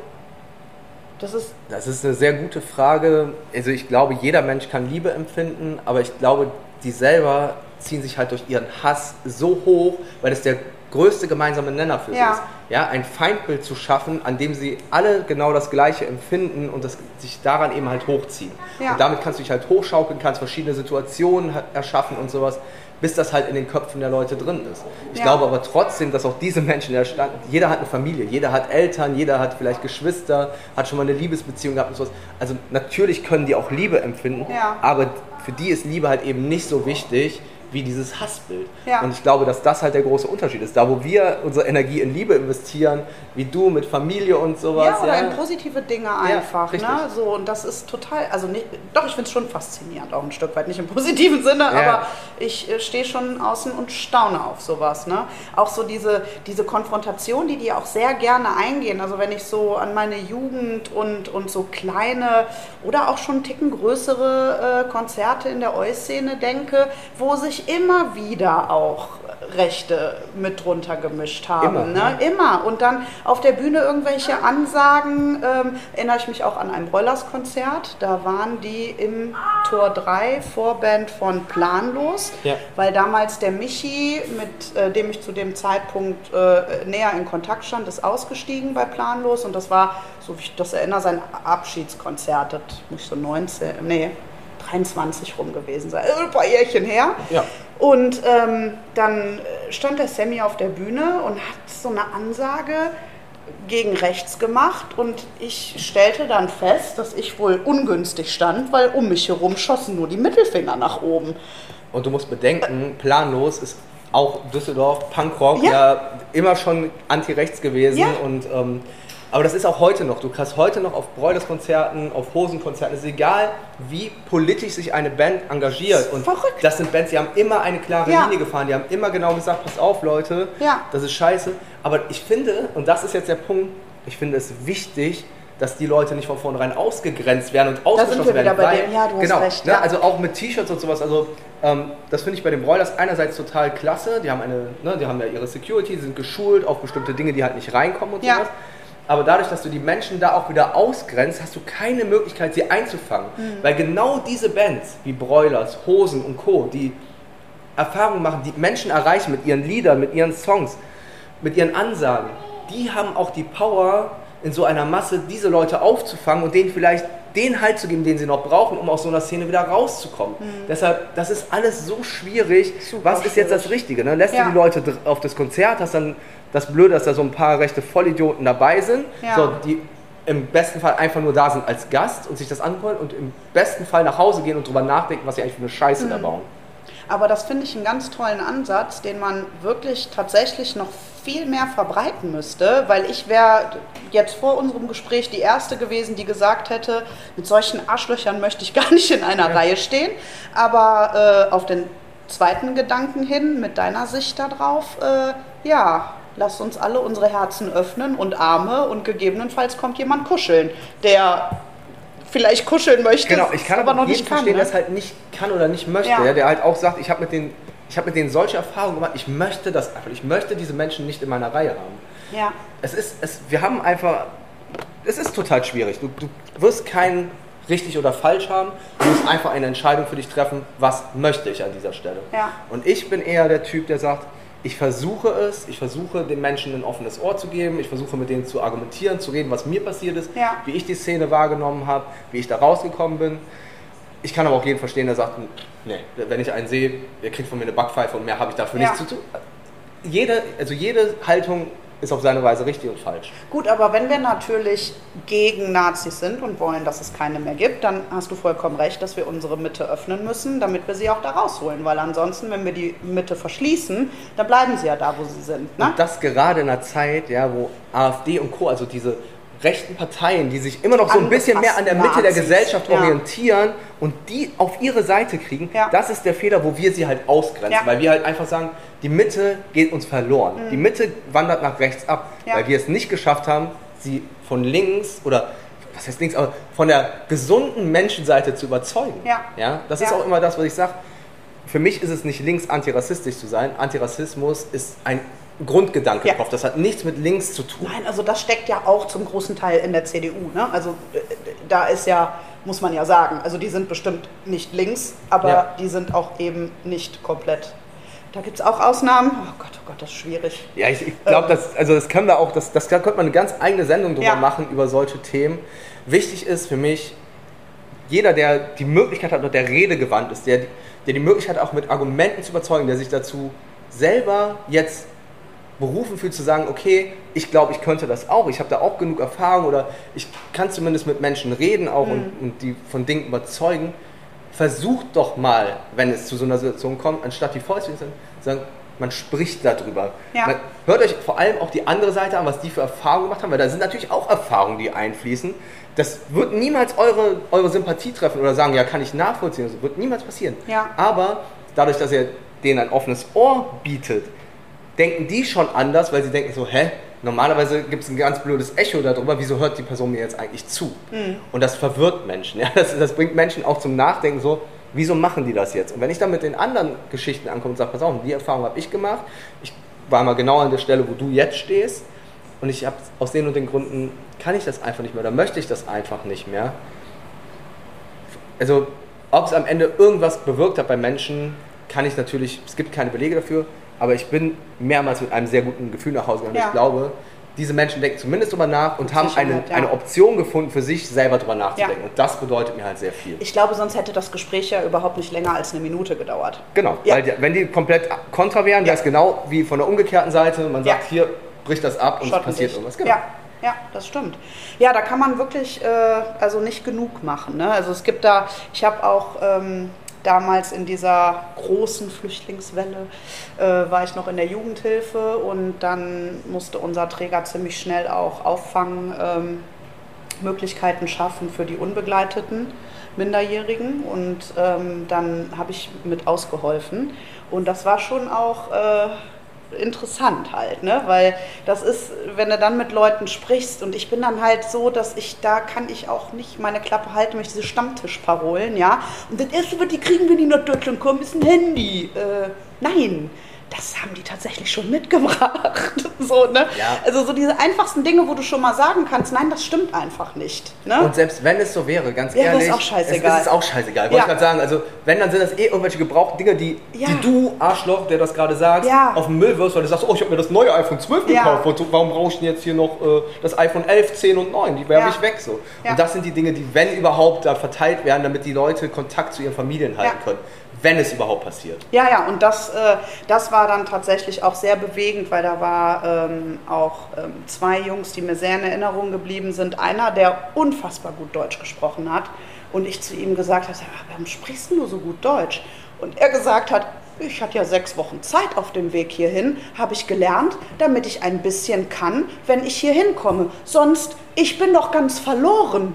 das ist. Das ist eine sehr gute Frage. Also ich glaube, jeder Mensch kann Liebe empfinden, aber ich glaube, die selber ziehen sich halt durch ihren Hass so hoch, weil es der größte gemeinsame Nenner für Ja. sie ist. Ja, ein Feindbild zu schaffen, an dem sie alle genau das Gleiche empfinden und das sich daran eben halt hochziehen. Ja. Und damit kannst du dich halt hochschaukeln, kannst verschiedene Situationen ha- erschaffen und sowas, bis das halt in den Köpfen der Leute drin ist. Ich Ja. glaube aber trotzdem, dass auch diese Menschen, der stand, jeder hat eine Familie, jeder hat Eltern, jeder hat vielleicht Geschwister, hat schon mal eine Liebesbeziehung gehabt und sowas. Also natürlich können die auch Liebe empfinden, aber für die ist Liebe halt eben nicht so wichtig wie dieses Hassbild. Ja. Und ich glaube, dass das halt der große Unterschied ist. Da, wo wir unsere Energie in Liebe investieren, wie du mit Familie und sowas. Ja, oder in positive Dinge einfach. richtig. ne? so, und das ist total, also nicht, doch, ich finde es schon faszinierend, auch ein Stück weit, nicht im positiven Sinne, aber ich äh, stehe schon außen und staune auf sowas. Ne? Auch so diese, diese Konfrontation, die die auch sehr gerne eingehen. Also wenn ich so an meine Jugend und, und so kleine oder auch schon einen Ticken größere äh, Konzerte in der Eu-Szene denke, wo sich immer wieder auch Rechte mit drunter gemischt haben. Immer, ne? ne? Immer. Und dann auf der Bühne irgendwelche Ansagen. Ähm, erinnere ich mich auch an ein Broilers-Konzert. Da waren die im Tor 3 Vorband von Planlos, Ja. weil damals der Michi, mit äh, dem ich zu dem Zeitpunkt äh, näher in Kontakt stand, ist ausgestiegen bei Planlos. Und das war, so wie ich das erinnere, sein Abschiedskonzert. Das muss so 19, nee, 23 rum gewesen sein. Äh, Ein paar Jährchen her. Ja. Und ähm, dann stand der Sammy auf der Bühne und hat so eine Ansage gegen rechts gemacht und ich stellte dann fest, dass ich wohl ungünstig stand, weil um mich herum schossen nur die Mittelfinger nach oben. Und du musst bedenken, planlos ist auch Düsseldorf, Punkrock, Ja. ja, immer schon anti-rechts gewesen. Ja. Und, ähm, aber das ist auch heute noch. Du kannst heute noch auf Broilers-Konzerten, auf Hosenkonzerten, es ist egal, wie politisch sich eine Band engagiert. Und Verrückt. das sind Bands, die haben immer eine klare Ja. Linie gefahren. Die haben immer genau gesagt, pass auf, Leute, Ja. das ist scheiße. Aber ich finde, und das ist jetzt der Punkt, ich finde es wichtig, dass die Leute nicht von vornherein ausgegrenzt werden und ausgeschlossen werden. dem, ja, du hast genau, recht, ne, ja. also auch mit T-Shirts und sowas. Also ähm, das finde ich bei den Broilers einerseits total klasse. Die haben eine, ne, die haben ja ihre Security, die sind geschult auf bestimmte Dinge, die halt nicht reinkommen und Ja. sowas. Aber dadurch, dass du die Menschen da auch wieder ausgrenzt, hast du keine Möglichkeit, sie einzufangen. Mhm. Weil genau diese Bands wie Broilers, Hosen und Co., die Erfahrungen machen, die Menschen erreichen mit ihren Liedern, mit ihren Songs, mit ihren Ansagen, die haben auch die Power, in so einer Masse diese Leute aufzufangen und denen vielleicht den Halt zu geben, den sie noch brauchen, um aus so einer Szene wieder rauszukommen. Deshalb, das ist alles so schwierig. Mhm. Super Was ist jetzt das schwierig. Richtige? Ne? Lässt Ja. du die Leute auf das Konzert, hast dann das Blöde, dass da so ein paar rechte Vollidioten dabei sind, Ja. so, die im besten Fall einfach nur da sind als Gast und sich das anhören und im besten Fall nach Hause gehen und drüber nachdenken, was sie eigentlich für eine Scheiße Mhm. da bauen. Aber das finde ich einen ganz tollen Ansatz, den man wirklich tatsächlich noch viel mehr verbreiten müsste, weil ich wäre jetzt vor unserem Gespräch die Erste gewesen, die gesagt hätte, mit solchen Arschlöchern möchte ich gar nicht in einer Reihe stehen. Aber äh, auf den zweiten Gedanken hin, mit deiner Sicht darauf, äh, ja, lass uns alle unsere Herzen öffnen und Arme und gegebenenfalls kommt jemand kuscheln, der vielleicht kuscheln möchte, Genau, ich kann aber noch nicht kann. verstehen, ne? der es halt nicht kann oder nicht möchte, Ja. ja. der halt auch sagt, ich habe mit denen ich habe mit denen solche Erfahrungen gemacht, ich möchte das einfach, ich möchte diese Menschen nicht in meiner Reihe haben. ja. Es ist, es, wir haben einfach, es ist total schwierig. Du, du wirst kein richtig oder falsch haben, du musst einfach eine Entscheidung für dich treffen, was möchte ich an dieser Stelle. Ja. Und ich bin eher der Typ, der sagt, ich versuche es, ich versuche den Menschen ein offenes Ohr zu geben, ich versuche mit denen zu argumentieren, zu reden, was mir passiert ist, Ja. wie ich die Szene wahrgenommen habe, wie ich da rausgekommen bin. Ich kann aber auch jeden verstehen, der sagt, nee, wenn ich einen sehe, der kriegt von mir eine Backpfeife und mehr habe ich dafür Ja. nichts zu tun. Jede, also jede Haltung ist auf seine Weise richtig und falsch. Gut, aber wenn wir natürlich gegen Nazis sind und wollen, dass es keine mehr gibt, dann hast du vollkommen recht, dass wir unsere Mitte öffnen müssen, damit wir sie auch da rausholen. Weil ansonsten, wenn wir die Mitte verschließen, dann bleiben sie ja da, wo sie sind. Ne? Und das gerade in einer Zeit, ja, wo AfD und Co., also diese rechten Parteien, die sich immer noch so ein bisschen mehr an der Mitte der Nazis. Gesellschaft Ja. orientieren und die auf ihre Seite kriegen, Ja. das ist der Fehler, wo wir sie halt ausgrenzen. Ja. Mhm. Weil wir halt einfach sagen, die Mitte geht uns verloren. Die Mitte wandert nach rechts ab, weil wir es nicht geschafft haben, sie von links oder was heißt links, aber von der gesunden Menschenseite zu überzeugen. Ja. Ja, das ist auch immer das, was ich sage. Für mich ist es nicht links antirassistisch zu sein. Antirassismus ist ein Grundgedanke Ja. drauf. Das hat nichts mit links zu tun. Nein, also das steckt ja auch zum großen Teil in der CDU. Ne? Also äh, da ist ja, muss man ja sagen, also die sind bestimmt nicht links, aber Ja. die sind auch eben nicht komplett. Da gibt es auch Ausnahmen. Oh Gott, oh Gott, das ist schwierig. Ja, ich, ich glaube, das, also das können wir auch, das, das könnte man eine ganz eigene Sendung drüber Ja. machen, über solche Themen. Wichtig ist für mich, jeder, der die Möglichkeit hat der redegewandt ist, der, der die Möglichkeit hat, auch mit Argumenten zu überzeugen, der sich dazu selber jetzt berufen fühlt zu sagen, okay, ich glaube, ich könnte das auch, ich habe da auch genug Erfahrung oder ich kann zumindest mit Menschen reden auch Mhm. und, und die von Dingen überzeugen. Versucht doch mal, wenn es zu so einer Situation kommt, anstatt die Fäuste zu sagen, man spricht darüber. Ja. Man, hört euch vor allem auch die andere Seite an, was die für Erfahrungen gemacht haben, weil da sind natürlich auch Erfahrungen, die einfließen. Das wird niemals eure, eure Sympathie treffen oder sagen, ja, kann ich nachvollziehen. Das wird niemals passieren. Ja. Aber dadurch, dass ihr denen ein offenes Ohr bietet, denken die schon anders, weil sie denken so, hä? Normalerweise gibt es ein ganz blödes Echo darüber, wieso hört die Person mir jetzt eigentlich zu? Und das verwirrt Menschen. Ja? Das, das bringt Menschen auch zum Nachdenken so, wieso machen die das jetzt? Und wenn ich dann mit den anderen Geschichten ankomme und sage, pass auf, die Erfahrung habe ich gemacht, ich war mal genau an der Stelle, wo du jetzt stehst und ich habe aus den und den Gründen, kann ich das einfach nicht mehr oder möchte ich das einfach nicht mehr. Also, ob es am Ende irgendwas bewirkt hat bei Menschen, kann ich natürlich, es gibt keine Belege dafür, aber ich bin mehrmals mit einem sehr guten Gefühl nach Hause gegangen. Ja. Ich glaube, diese Menschen denken zumindest drüber nach und haben eine, Sicherheit, ja. eine Option gefunden, für sich selber drüber nachzudenken. Ja. Und das bedeutet mir halt sehr viel. Ich glaube, sonst hätte das Gespräch ja überhaupt nicht länger als eine Minute gedauert. Genau, Ja. weil die, wenn die komplett kontra wären, wäre es genau wie von der umgekehrten Seite. Man sagt, hier bricht das ab und es Schotten passiert dich. irgendwas. Genau. Ja, ja, das stimmt. Ja, da kann man wirklich äh, also nicht genug machen. Ne? Also es gibt da, ich habe auch ähm, damals in dieser großen Flüchtlingswelle, äh, war ich noch in der Jugendhilfe und dann musste unser Träger ziemlich schnell auch Auffang. Ähm, schaffen für die unbegleiteten Minderjährigen und ähm, dann habe ich mit ausgeholfen und das war schon auch äh, interessant halt, ne? weil das ist, wenn du dann mit Leuten sprichst und ich bin dann halt so, dass ich, da kann ich auch nicht meine Klappe halten, durch diese Stammtischparolen, ja, und das erste, was die kriegen, wenn die nach Deutschland kommen, ist ein Handy. Äh, nein, das haben die tatsächlich schon mitgebracht. so, ne? Ja. Also so diese einfachsten Dinge, wo du schon mal sagen kannst, nein, das stimmt einfach nicht. Ne? Und selbst wenn es so wäre, ganz Ja, ehrlich, ist auch scheißegal. es ist auch scheißegal. Ja. Wollte ich gerade sagen, also wenn, dann sind das eh irgendwelche gebrauchten Dinge, die, Ja. die du, Arschloch, der das gerade sagst, auf den Müll wirst, weil du sagst, oh, ich habe mir das neue iPhone 12 Ja. gekauft, und warum brauche ich denn jetzt hier noch äh, das iPhone 11, 10 und 9? Die werfe ich weg so. Und das sind die Dinge, die, wenn überhaupt, da verteilt werden, damit die Leute Kontakt zu ihren Familien halten können. Wenn es überhaupt passiert. Ja, ja, und das, äh, das war dann tatsächlich auch sehr bewegend, weil da war ähm, auch ähm, zwei Jungs, die mir sehr in Erinnerung geblieben sind. Einer, der unfassbar gut Deutsch gesprochen hat und ich zu ihm gesagt habe, "Ah, warum sprichst du so gut Deutsch? Und er gesagt hat, ich hatte ja sechs Wochen Zeit auf dem Weg hierhin, habe ich gelernt, damit ich ein bisschen kann, wenn ich hier hinkomme. Sonst, ich bin doch ganz verloren.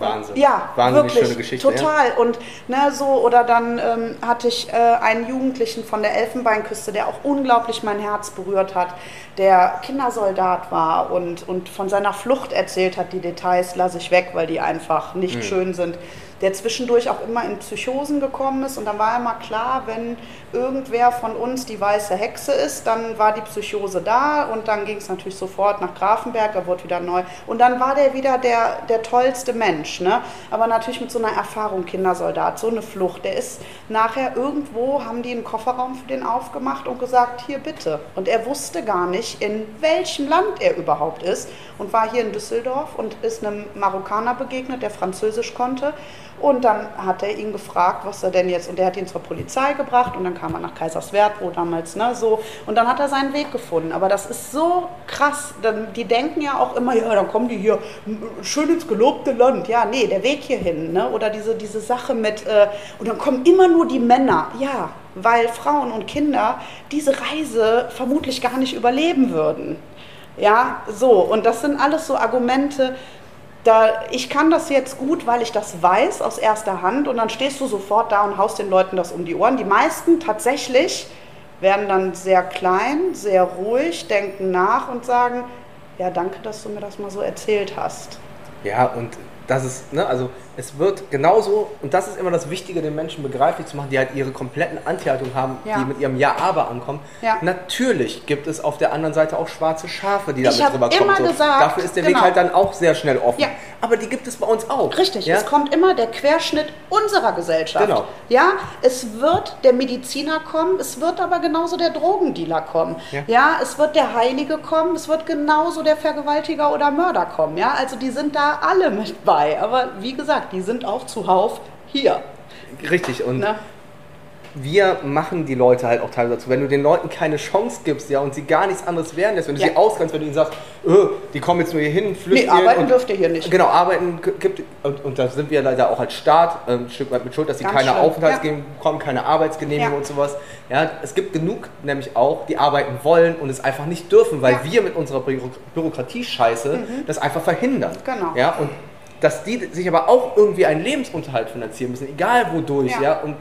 Wahnsinn. Ja, Wahnsinnig wirklich, schöne Geschichte. Ja. Total. Und ne, so, oder dann ähm, hatte ich äh, einen Jugendlichen von der Elfenbeinküste, der auch unglaublich mein Herz berührt hat, der Kindersoldat war und, und von seiner Flucht erzählt hat. Die Details lasse ich weg, weil die einfach nicht Mhm. schön sind. Der zwischendurch auch immer in Psychosen gekommen ist. Und dann war immer klar, wenn irgendwer von uns die weiße Hexe ist, dann war die Psychose da und dann ging es natürlich sofort nach Grafenberg, er wurde wieder neu. Und dann war der wieder der, der tollste Mensch. Ne? Aber natürlich mit so einer Erfahrung, Kindersoldat, so eine Flucht. Der ist nachher irgendwo, haben die einen Kofferraum für den aufgemacht und gesagt, hier bitte. Und er wusste gar nicht, in welchem Land er überhaupt ist und war hier in Düsseldorf und ist einem Marokkaner begegnet, der Französisch konnte. Und dann hat er ihn gefragt, was er denn jetzt, und der hat ihn zur Polizei gebracht und dann kam er nach Kaiserswerth, wo damals, ne, so. Und dann hat er seinen Weg gefunden. Aber das ist so krass. Dann, die denken ja auch immer, ja, dann kommen die hier schön ins gelobte Land. Ja, nee, der Weg hierhin, ne, oder diese, diese Sache mit, äh, und dann kommen immer nur die Männer. Ja, weil Frauen und Kinder diese Reise vermutlich gar nicht überleben würden. Ja, so. Und das sind alles so Argumente, da, ich kann das jetzt gut, weil ich das weiß aus erster Hand und dann stehst du sofort da und haust den Leuten das um die Ohren. Die meisten tatsächlich werden dann sehr klein, sehr ruhig, denken nach und sagen, ja, danke, dass du mir das mal so erzählt hast. Ja, und das ist, ne, also es wird genauso, und das ist immer das Wichtige, den Menschen begreiflich zu machen, die halt ihre kompletten Anti-Haltung haben, Ja. die mit ihrem Ja-Aber ankommen. Ja. Natürlich gibt es auf der anderen Seite auch schwarze Schafe, die damit rüberkommen. immer so. gesagt, Dafür ist der Weg genau. halt dann auch sehr schnell offen. Ja. Aber die gibt es bei uns auch. Richtig, es kommt immer der Querschnitt unserer Gesellschaft. Genau. Ja, es wird der Mediziner kommen, es wird aber genauso der Drogendealer kommen. Ja. es wird der Heilige kommen, es wird genauso der Vergewaltiger oder Mörder kommen. Ja, also die sind da alle mit bei. Aber wie gesagt, die sind auch zuhauf hier. Richtig, und Ne? wir machen die Leute halt auch teilweise dazu. Wenn du den Leuten keine Chance gibst, ja, und sie gar nichts anderes werden lässt, wenn du Ja. sie ausgrenzt, wenn du ihnen sagst, öh, die kommen jetzt nur hier hin, flüchten Nee, arbeiten und, dürft ihr hier nicht. Genau, arbeiten gibt und, und da sind wir leider auch als Staat ähm, ein Stück weit mit schuld, dass sie Ganz keine schlimm, Aufenthaltsgenehmigung bekommen, keine Arbeitsgenehmigung Ja. und sowas. Ja, es gibt genug nämlich auch, die arbeiten wollen und es einfach nicht dürfen, weil Ja. Mhm. wir mit unserer Büro Bürokratie-Scheiße das einfach verhindern. Genau. Ja, und dass die sich aber auch irgendwie einen Lebensunterhalt finanzieren müssen, egal wodurch, ja. Ja. Und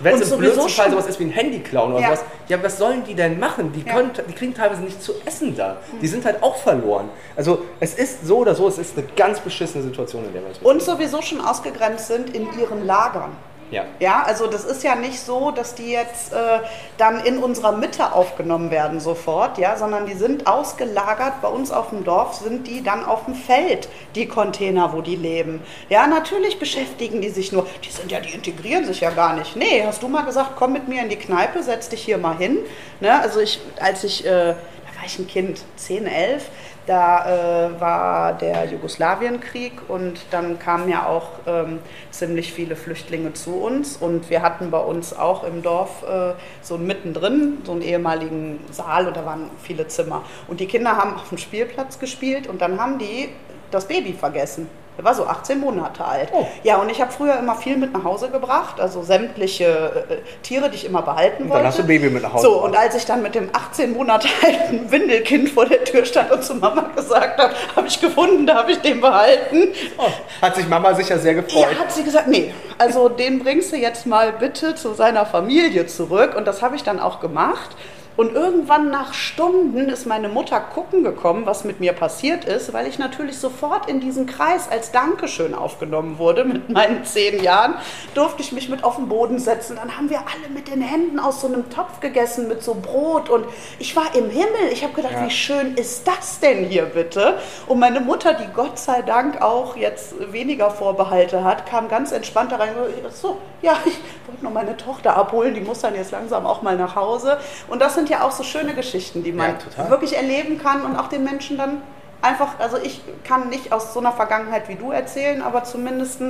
wenn Und es im blödsten Fall sowas ist wie ein Handy klauen oder Ja. sowas, ja, was sollen die denn machen? Die, Ja. können, die kriegen teilweise nicht zu essen da. Die sind halt auch verloren. Also es ist so oder so, es ist eine ganz beschissene Situation, in der wir uns Und sowieso schon ausgegrenzt sind in ihren Lagern. Ja. Ja, also das ist ja nicht so, dass die jetzt äh, dann in unserer Mitte aufgenommen werden sofort, ja, sondern die sind ausgelagert. Bei uns auf dem Dorf sind die dann auf dem Feld, die Container, wo die leben. Ja, natürlich beschäftigen die sich nur. Die sind ja, die integrieren sich ja gar nicht. Nee, hast du mal gesagt, komm mit mir in die Kneipe, setz dich hier mal hin. Ne? Also ich, als ich, äh, da war ich ein Kind, 10, 11, da äh, war der Jugoslawienkrieg und dann kamen ja auch ähm, ziemlich viele Flüchtlinge zu uns und wir hatten bei uns auch im Dorf äh, so mittendrin so einen ehemaligen Saal und da waren viele Zimmer und die Kinder haben auf dem Spielplatz gespielt und dann haben die das Baby vergessen. Der war so 18 Monate alt. Oh. Ja, und ich habe früher immer viel mit nach Hause gebracht, also sämtliche äh, Tiere, die ich immer behalten Und wollte. dann hast du Baby mit nach Hause So, gebracht. und als ich dann mit dem 18 Monate alten Windelkind vor der Tür stand und zu Mama gesagt habe, habe ich gefunden, da habe ich den behalten. Oh, hat sich Mama sicher sehr gefreut. Ja, hat sie gesagt, nee, also den bringst du jetzt mal bitte zu seiner Familie zurück. Und das habe ich dann auch gemacht. Und irgendwann nach Stunden ist meine Mutter gucken gekommen, was mit mir passiert ist, weil ich natürlich sofort in diesen Kreis als Dankeschön aufgenommen wurde. Mit meinen zehn Jahren durfte ich mich mit auf den Boden setzen. Dann haben wir alle mit den Händen aus so einem Topf gegessen mit so Brot. Und ich war im Himmel. Ich habe gedacht, Ja. wie schön ist das denn hier bitte? Und meine Mutter, die Gott sei Dank auch jetzt weniger Vorbehalte hat, kam ganz entspannt da rein. und So, ja, ich wollte noch meine Tochter abholen, die muss dann jetzt langsam auch mal nach Hause. Und das sind ja auch so schöne Geschichten, die man Ja, wirklich erleben kann und auch den Menschen dann einfach, also ich kann nicht aus so einer Vergangenheit wie du erzählen, aber zumindest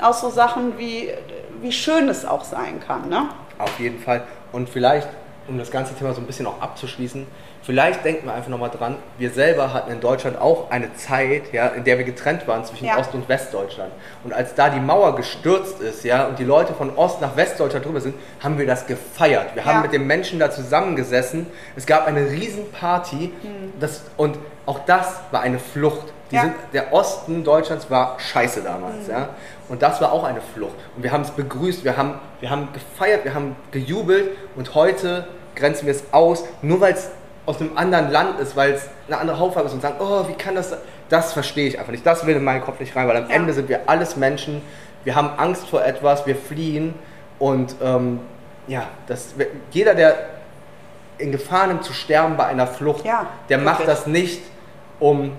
aus so Sachen wie, wie schön es auch sein kann. Ne? Auf jeden Fall. Und vielleicht, um das ganze Thema so ein bisschen auch abzuschließen, vielleicht denken wir einfach nochmal dran, wir selber hatten in Deutschland auch eine Zeit, ja, in der wir getrennt waren zwischen Ja. Ost- und Westdeutschland. Und als da die Mauer gestürzt ist, ja, und die Leute von Ost nach Westdeutschland drüber sind, haben wir das gefeiert. Wir haben Ja. mit den Menschen da zusammengesessen. Es gab eine Riesenparty. Das, und auch das war eine Flucht. Ja. sind, der Osten Deutschlands war scheiße damals. Ja? Und das war auch eine Flucht. Und wir haben es begrüßt, wir haben, wir haben gefeiert, wir haben gejubelt und heute grenzen wir es aus, nur weil es aus einem anderen Land ist, weil es eine andere Hautfarbe ist und sagen, oh, wie kann das sein? Das verstehe ich einfach nicht. Das will in meinen Kopf nicht rein, weil am Ja. Ende sind wir alles Menschen. wir haben Angst vor etwas, wir fliehen und ähm, ja, das, jeder, der in Gefahr nimmt zu sterben bei einer Flucht, Ja, der macht das nicht, um,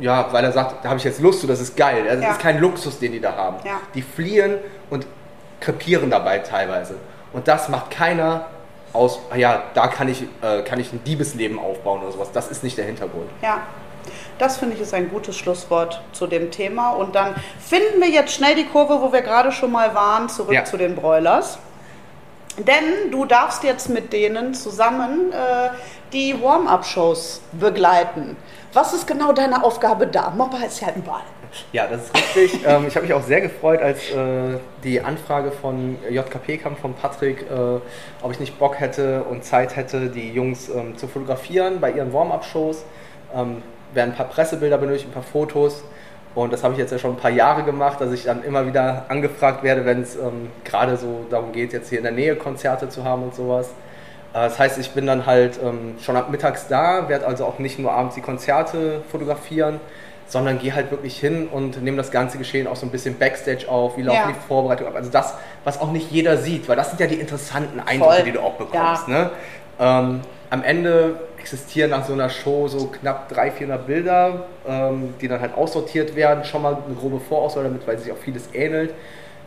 ja, weil er sagt, da habe ich jetzt Lust zu, das ist geil. Das Ja. ist kein Luxus, den die da haben. Ja. Die fliehen und krepieren dabei teilweise. Und das macht keiner aus, ah ja, da kann ich, äh, kann ich ein Diebesleben aufbauen oder sowas. Das ist nicht der Hintergrund. Ja, das finde ich ist ein gutes Schlusswort zu dem Thema. Und dann finden wir jetzt schnell die Kurve, wo wir gerade schon mal waren, zurück Ja. zu den Broilers. Denn du darfst jetzt mit denen zusammen äh, die Warm-up-Shows begleiten. Was ist genau deine Aufgabe da? Mobber ist ja überall. Ja, das ist richtig. ähm, ich habe mich auch sehr gefreut, als äh, die Anfrage von JKP kam, von Patrick, äh, ob ich nicht Bock hätte und Zeit hätte, die Jungs ähm, zu fotografieren bei ihren Warm-up-Shows. Ähm, werden ein paar Pressebilder benötigt, ein paar Fotos. Und das habe ich jetzt ja schon ein paar Jahre gemacht, dass ich dann immer wieder angefragt werde, wenn es ähm, gerade so darum geht, jetzt hier in der Nähe Konzerte zu haben und sowas. Äh, Das heißt, ich bin dann halt ähm, schon ab mittags da, werde also auch nicht nur abends die Konzerte fotografieren, sondern gehe halt wirklich hin und nehme das ganze Geschehen auch so ein bisschen Backstage auf, wie laufen Ja. die Vorbereitungen ab. Also das, was auch nicht jeder sieht, weil das sind ja die interessanten Eindrücke, Voll. die du auch bekommst. Ja. Ne? Ähm, am Ende existieren nach so einer Show so knapp 300, 400 Bilder, ähm, die dann halt aussortiert werden, schon mal eine grobe Vorauswahl damit, weil sich auch vieles ähnelt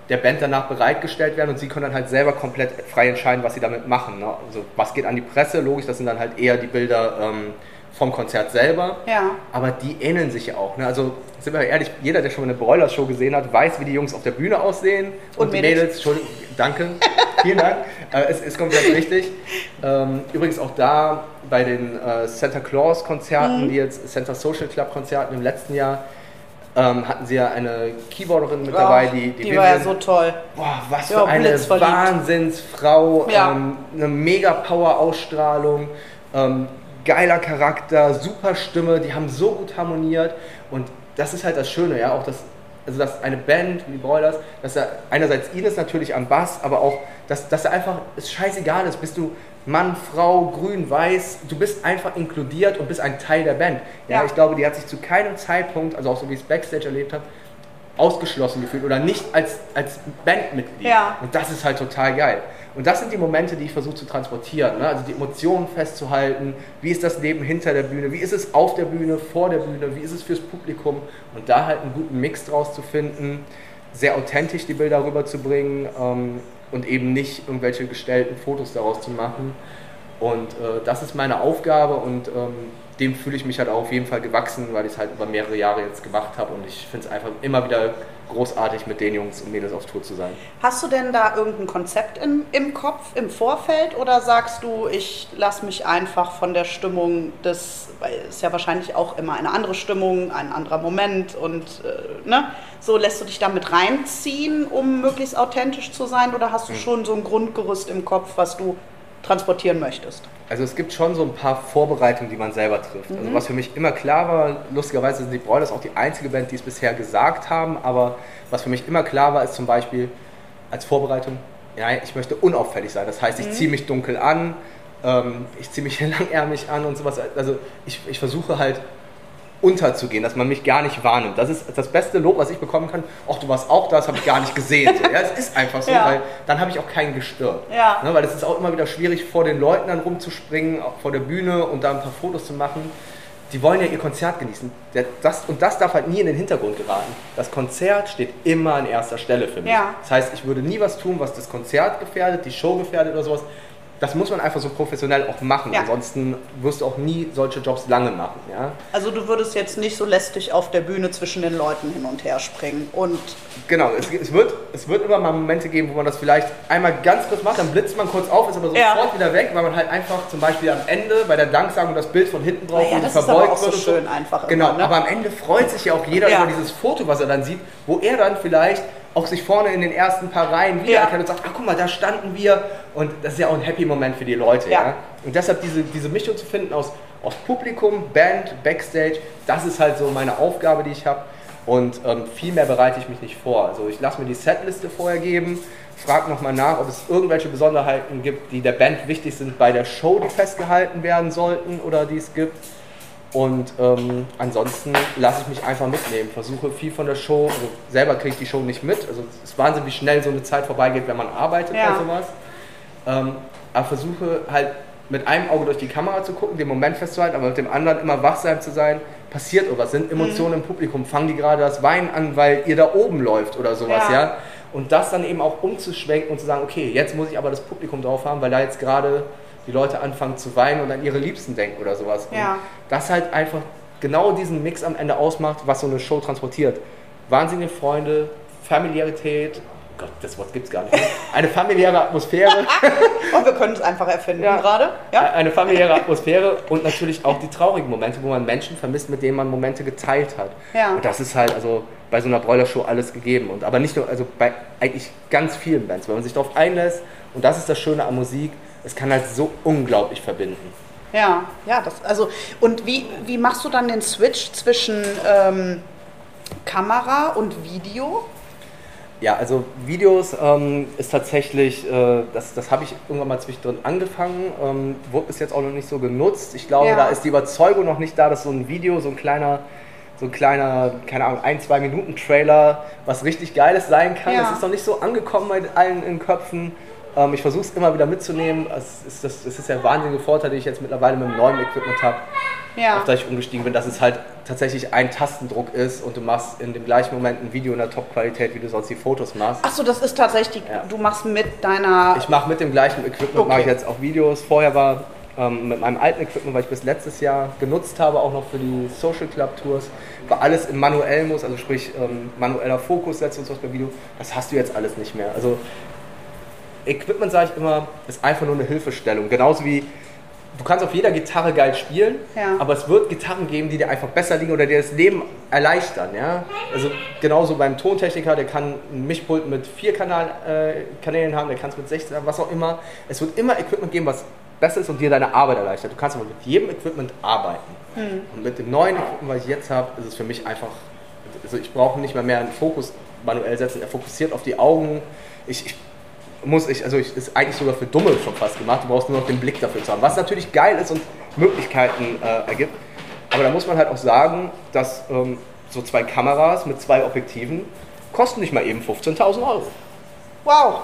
der Band danach bereitgestellt werden und sie können dann halt selber komplett frei entscheiden, was sie damit machen. Ne? Also was geht an die Presse, logisch, das sind dann halt eher die Bilder ähm, vom Konzert selber. Ja. Aber die ähneln sich ja auch. Ne? Also sind wir ehrlich, jeder, der schon mal eine Broilers-Show gesehen hat, weiß, wie die Jungs auf der Bühne aussehen. Und die Mädels. Mädels, Entschuldigung, danke, vielen Dank. Äh, es ist komplett richtig. Ähm, übrigens auch da bei den äh, Santa Claus-Konzerten, Mhm. die jetzt Santa Social Club-Konzerten im letzten Jahr, ähm, hatten sie ja eine Keyboarderin mit Ach, dabei, die, die war ja so toll. Boah, was Ja, für eine. Wahnsinnsfrau. Ja. Ähm, eine mega Power-Ausstrahlung. Ähm, geiler Charakter, super Stimme. Die haben so gut harmoniert. Und das ist halt das Schöne, ja. Auch das, also dass eine Band wie Broilers, dass er einerseits Ines natürlich am Bass, aber auch, dass, dass er einfach, es scheißegal ist, bist du Mann, Frau, grün, weiß, du bist einfach inkludiert und bist ein Teil der Band. Ja, Ja. ich glaube, die hat sich zu keinem Zeitpunkt, also auch so wie ich es Backstage erlebt habe, ausgeschlossen gefühlt oder nicht als, als Bandmitglied. Ja. Und das ist halt total geil. Und das sind die Momente, die ich versuche zu transportieren. Ne? Also die Emotionen festzuhalten. Wie ist das Leben hinter der Bühne? Wie ist es auf der Bühne, vor der Bühne? Wie ist es fürs Publikum? Und da halt einen guten Mix draus zu finden, sehr authentisch die Bilder rüberzubringen ähm, und eben nicht irgendwelche gestellten Fotos daraus zu machen. Und äh, das ist meine Aufgabe und ähm, dem fühle ich mich halt auch auf jeden Fall gewachsen, weil ich es halt über mehrere Jahre jetzt gemacht habe und ich finde es einfach immer wieder großartig, mit den Jungs und Mädels auf Tour zu sein. Hast du denn da irgendein Konzept im, im Kopf, im Vorfeld? Oder sagst du, ich lasse mich einfach von der Stimmung des, weil es ist ja wahrscheinlich auch immer eine andere Stimmung, ein anderer Moment und äh, ne, so lässt du dich damit reinziehen, um möglichst authentisch zu sein? Oder hast du schon so ein Grundgerüst im Kopf, was du transportieren möchtest? Also es gibt schon so ein paar Vorbereitungen, die man selber trifft. Also was für mich immer klar war, lustigerweise sind die Broilers auch die einzige Band, die es bisher gesagt haben, aber was für mich immer klar war, ist zum Beispiel als Vorbereitung, ja, ich möchte unauffällig sein. Das heißt, ich ziehe mich dunkel an, ähm, ich ziehe mich langärmig an und sowas. Also ich, ich versuche halt unterzugehen, dass man mich gar nicht wahrnimmt. Das ist das beste Lob, was ich bekommen kann. Ach, du warst auch da, das habe ich gar nicht gesehen. So, ja, es ist einfach so, Ja. weil dann habe ich auch keinen gestört. Ja. Ne, weil es ist auch immer wieder schwierig, vor den Leuten dann rumzuspringen, auch vor der Bühne und da ein paar Fotos zu machen. Die wollen ja ihr Konzert genießen. Das, und das darf halt nie in den Hintergrund geraten. Das Konzert steht immer an erster Stelle für mich. Ja. Das heißt, ich würde nie was tun, was das Konzert gefährdet, die Show gefährdet oder sowas. Das muss man einfach so professionell auch machen. Ja. Ansonsten wirst du auch nie solche Jobs lange machen. Ja? Also du würdest jetzt nicht so lästig auf der Bühne zwischen den Leuten hin und her springen und Genau, es, es, wird, es wird immer mal Momente geben, wo man das vielleicht einmal ganz kurz macht, dann blitzt man kurz auf, ist aber sofort Ja. wieder weg, weil man halt einfach zum Beispiel am Ende bei der Danksagung das Bild von hinten braucht Ja, und das ist verbeugt aber auch so wird und schön einfach Genau, immer, ne? aber am Ende freut sich ja auch jeder über dieses Foto, was er dann sieht, wo er dann vielleicht auch sich vorne in den ersten paar Reihen wiedererkennt und sagt, ach guck mal, da standen wir und das ist ja auch ein happy Moment für die Leute. Ja. Ja. Und deshalb diese, diese Mischung zu finden aus, aus Publikum, Band, Backstage, das ist halt so meine Aufgabe, die ich habe. Und ähm, viel mehr bereite ich mich nicht vor. Also ich lasse mir die Setliste vorher geben, frage nochmal nach, ob es irgendwelche Besonderheiten gibt, die der Band wichtig sind bei der Show, die festgehalten werden sollten oder die es gibt. Und ähm, ansonsten lasse ich mich einfach mitnehmen, versuche viel von der Show, also selber kriege ich die Show nicht mit. Also es ist Wahnsinn, wie schnell so eine Zeit vorbeigeht, wenn man arbeitet Ja. bei sowas. Ähm, aber versuche halt mit einem Auge durch die Kamera zu gucken, den Moment festzuhalten, aber mit dem anderen immer wachsam zu sein. Passiert irgendwas, sind Emotionen im Publikum, fangen die gerade das Weinen an, weil ihr da oben läuft oder sowas, Ja. ja. Und das dann eben auch umzuschwenken und zu sagen, okay, jetzt muss ich aber das Publikum drauf haben, weil da jetzt gerade die Leute anfangen zu weinen und an ihre Liebsten denken oder sowas. Und Ja. das halt einfach genau diesen Mix am Ende ausmacht, was so eine Show transportiert. Wahnsinnige Freunde, Familiarität, Gott, das Wort gibt's gar nicht. mehr. Eine familiäre Atmosphäre, Und wir können es einfach erfinden Ja. gerade. Ja? eine familiäre Atmosphäre und natürlich auch die traurigen Momente, wo man Menschen vermisst, mit denen man Momente geteilt hat. Ja. Und das ist halt also bei so einer Broiler-Show alles gegeben. Und aber nicht nur, also bei eigentlich ganz vielen Bands, wenn man sich darauf einlässt. Und das ist das Schöne an Musik. Es kann halt so unglaublich verbinden. Ja, ja, das, also, und wie, wie machst du dann den Switch zwischen ähm, Kamera und Video? Ja, also Videos ähm, ist tatsächlich, äh, das, das habe ich irgendwann mal zwischendrin angefangen, ähm, wurde bis jetzt auch noch nicht so genutzt. Ich glaube, Ja. da ist die Überzeugung noch nicht da, dass so ein Video, so ein kleiner, so ein kleiner, keine Ahnung, ein, zwei Minuten Trailer, was richtig Geiles sein kann. Ja. Das ist noch nicht so angekommen bei allen in Köpfen. Ähm, ich versuche es immer wieder mitzunehmen. Es ist, das, das ist der wahnsinnige Vorteil, den ich jetzt mittlerweile mit dem neuen Equipment habe Ja. auf das ich umgestiegen bin, dass es halt tatsächlich ein Tastendruck ist und du machst in dem gleichen Moment ein Video in der Top-Qualität, wie du sonst die Fotos machst. Achso, das ist tatsächlich, Ja. du machst mit deiner. Ich mache mit dem gleichen Equipment, Okay. mache ich jetzt auch Videos. Vorher war ähm, mit meinem alten Equipment, was ich bis letztes Jahr genutzt habe, auch noch für die Social Club Tours, war alles im manuellen Muss, also sprich ähm, manueller Fokus setzen und sowas bei Video. Das hast du jetzt alles nicht mehr. Also Equipment, sage ich immer, ist einfach nur eine Hilfestellung. Genauso wie du kannst auf jeder Gitarre geil spielen, Ja. aber es wird Gitarren geben, die dir einfach besser liegen oder dir das Leben erleichtern. Ja? Also genauso beim Tontechniker, der kann ein Mischpult mit vier Kanal, äh, Kanälen haben, der kann es mit 16 haben, was auch immer. Es wird immer Equipment geben, was besser ist und dir deine Arbeit erleichtert. Du kannst aber mit jedem Equipment arbeiten. Und mit dem neuen Equipment, was ich jetzt habe, ist es für mich einfach, also ich brauche nicht mal mehr einen Fokus manuell setzen. Er fokussiert auf die Augen. Ich, ich muss ich, also ich, ist eigentlich sogar für Dumme schon fast gemacht. Du brauchst nur noch den Blick dafür zu haben, was natürlich geil ist und Möglichkeiten äh, ergibt. Aber da muss man halt auch sagen, dass ähm, so zwei Kameras mit zwei Objektiven kosten nicht mal eben 15.000 Euro. Wow,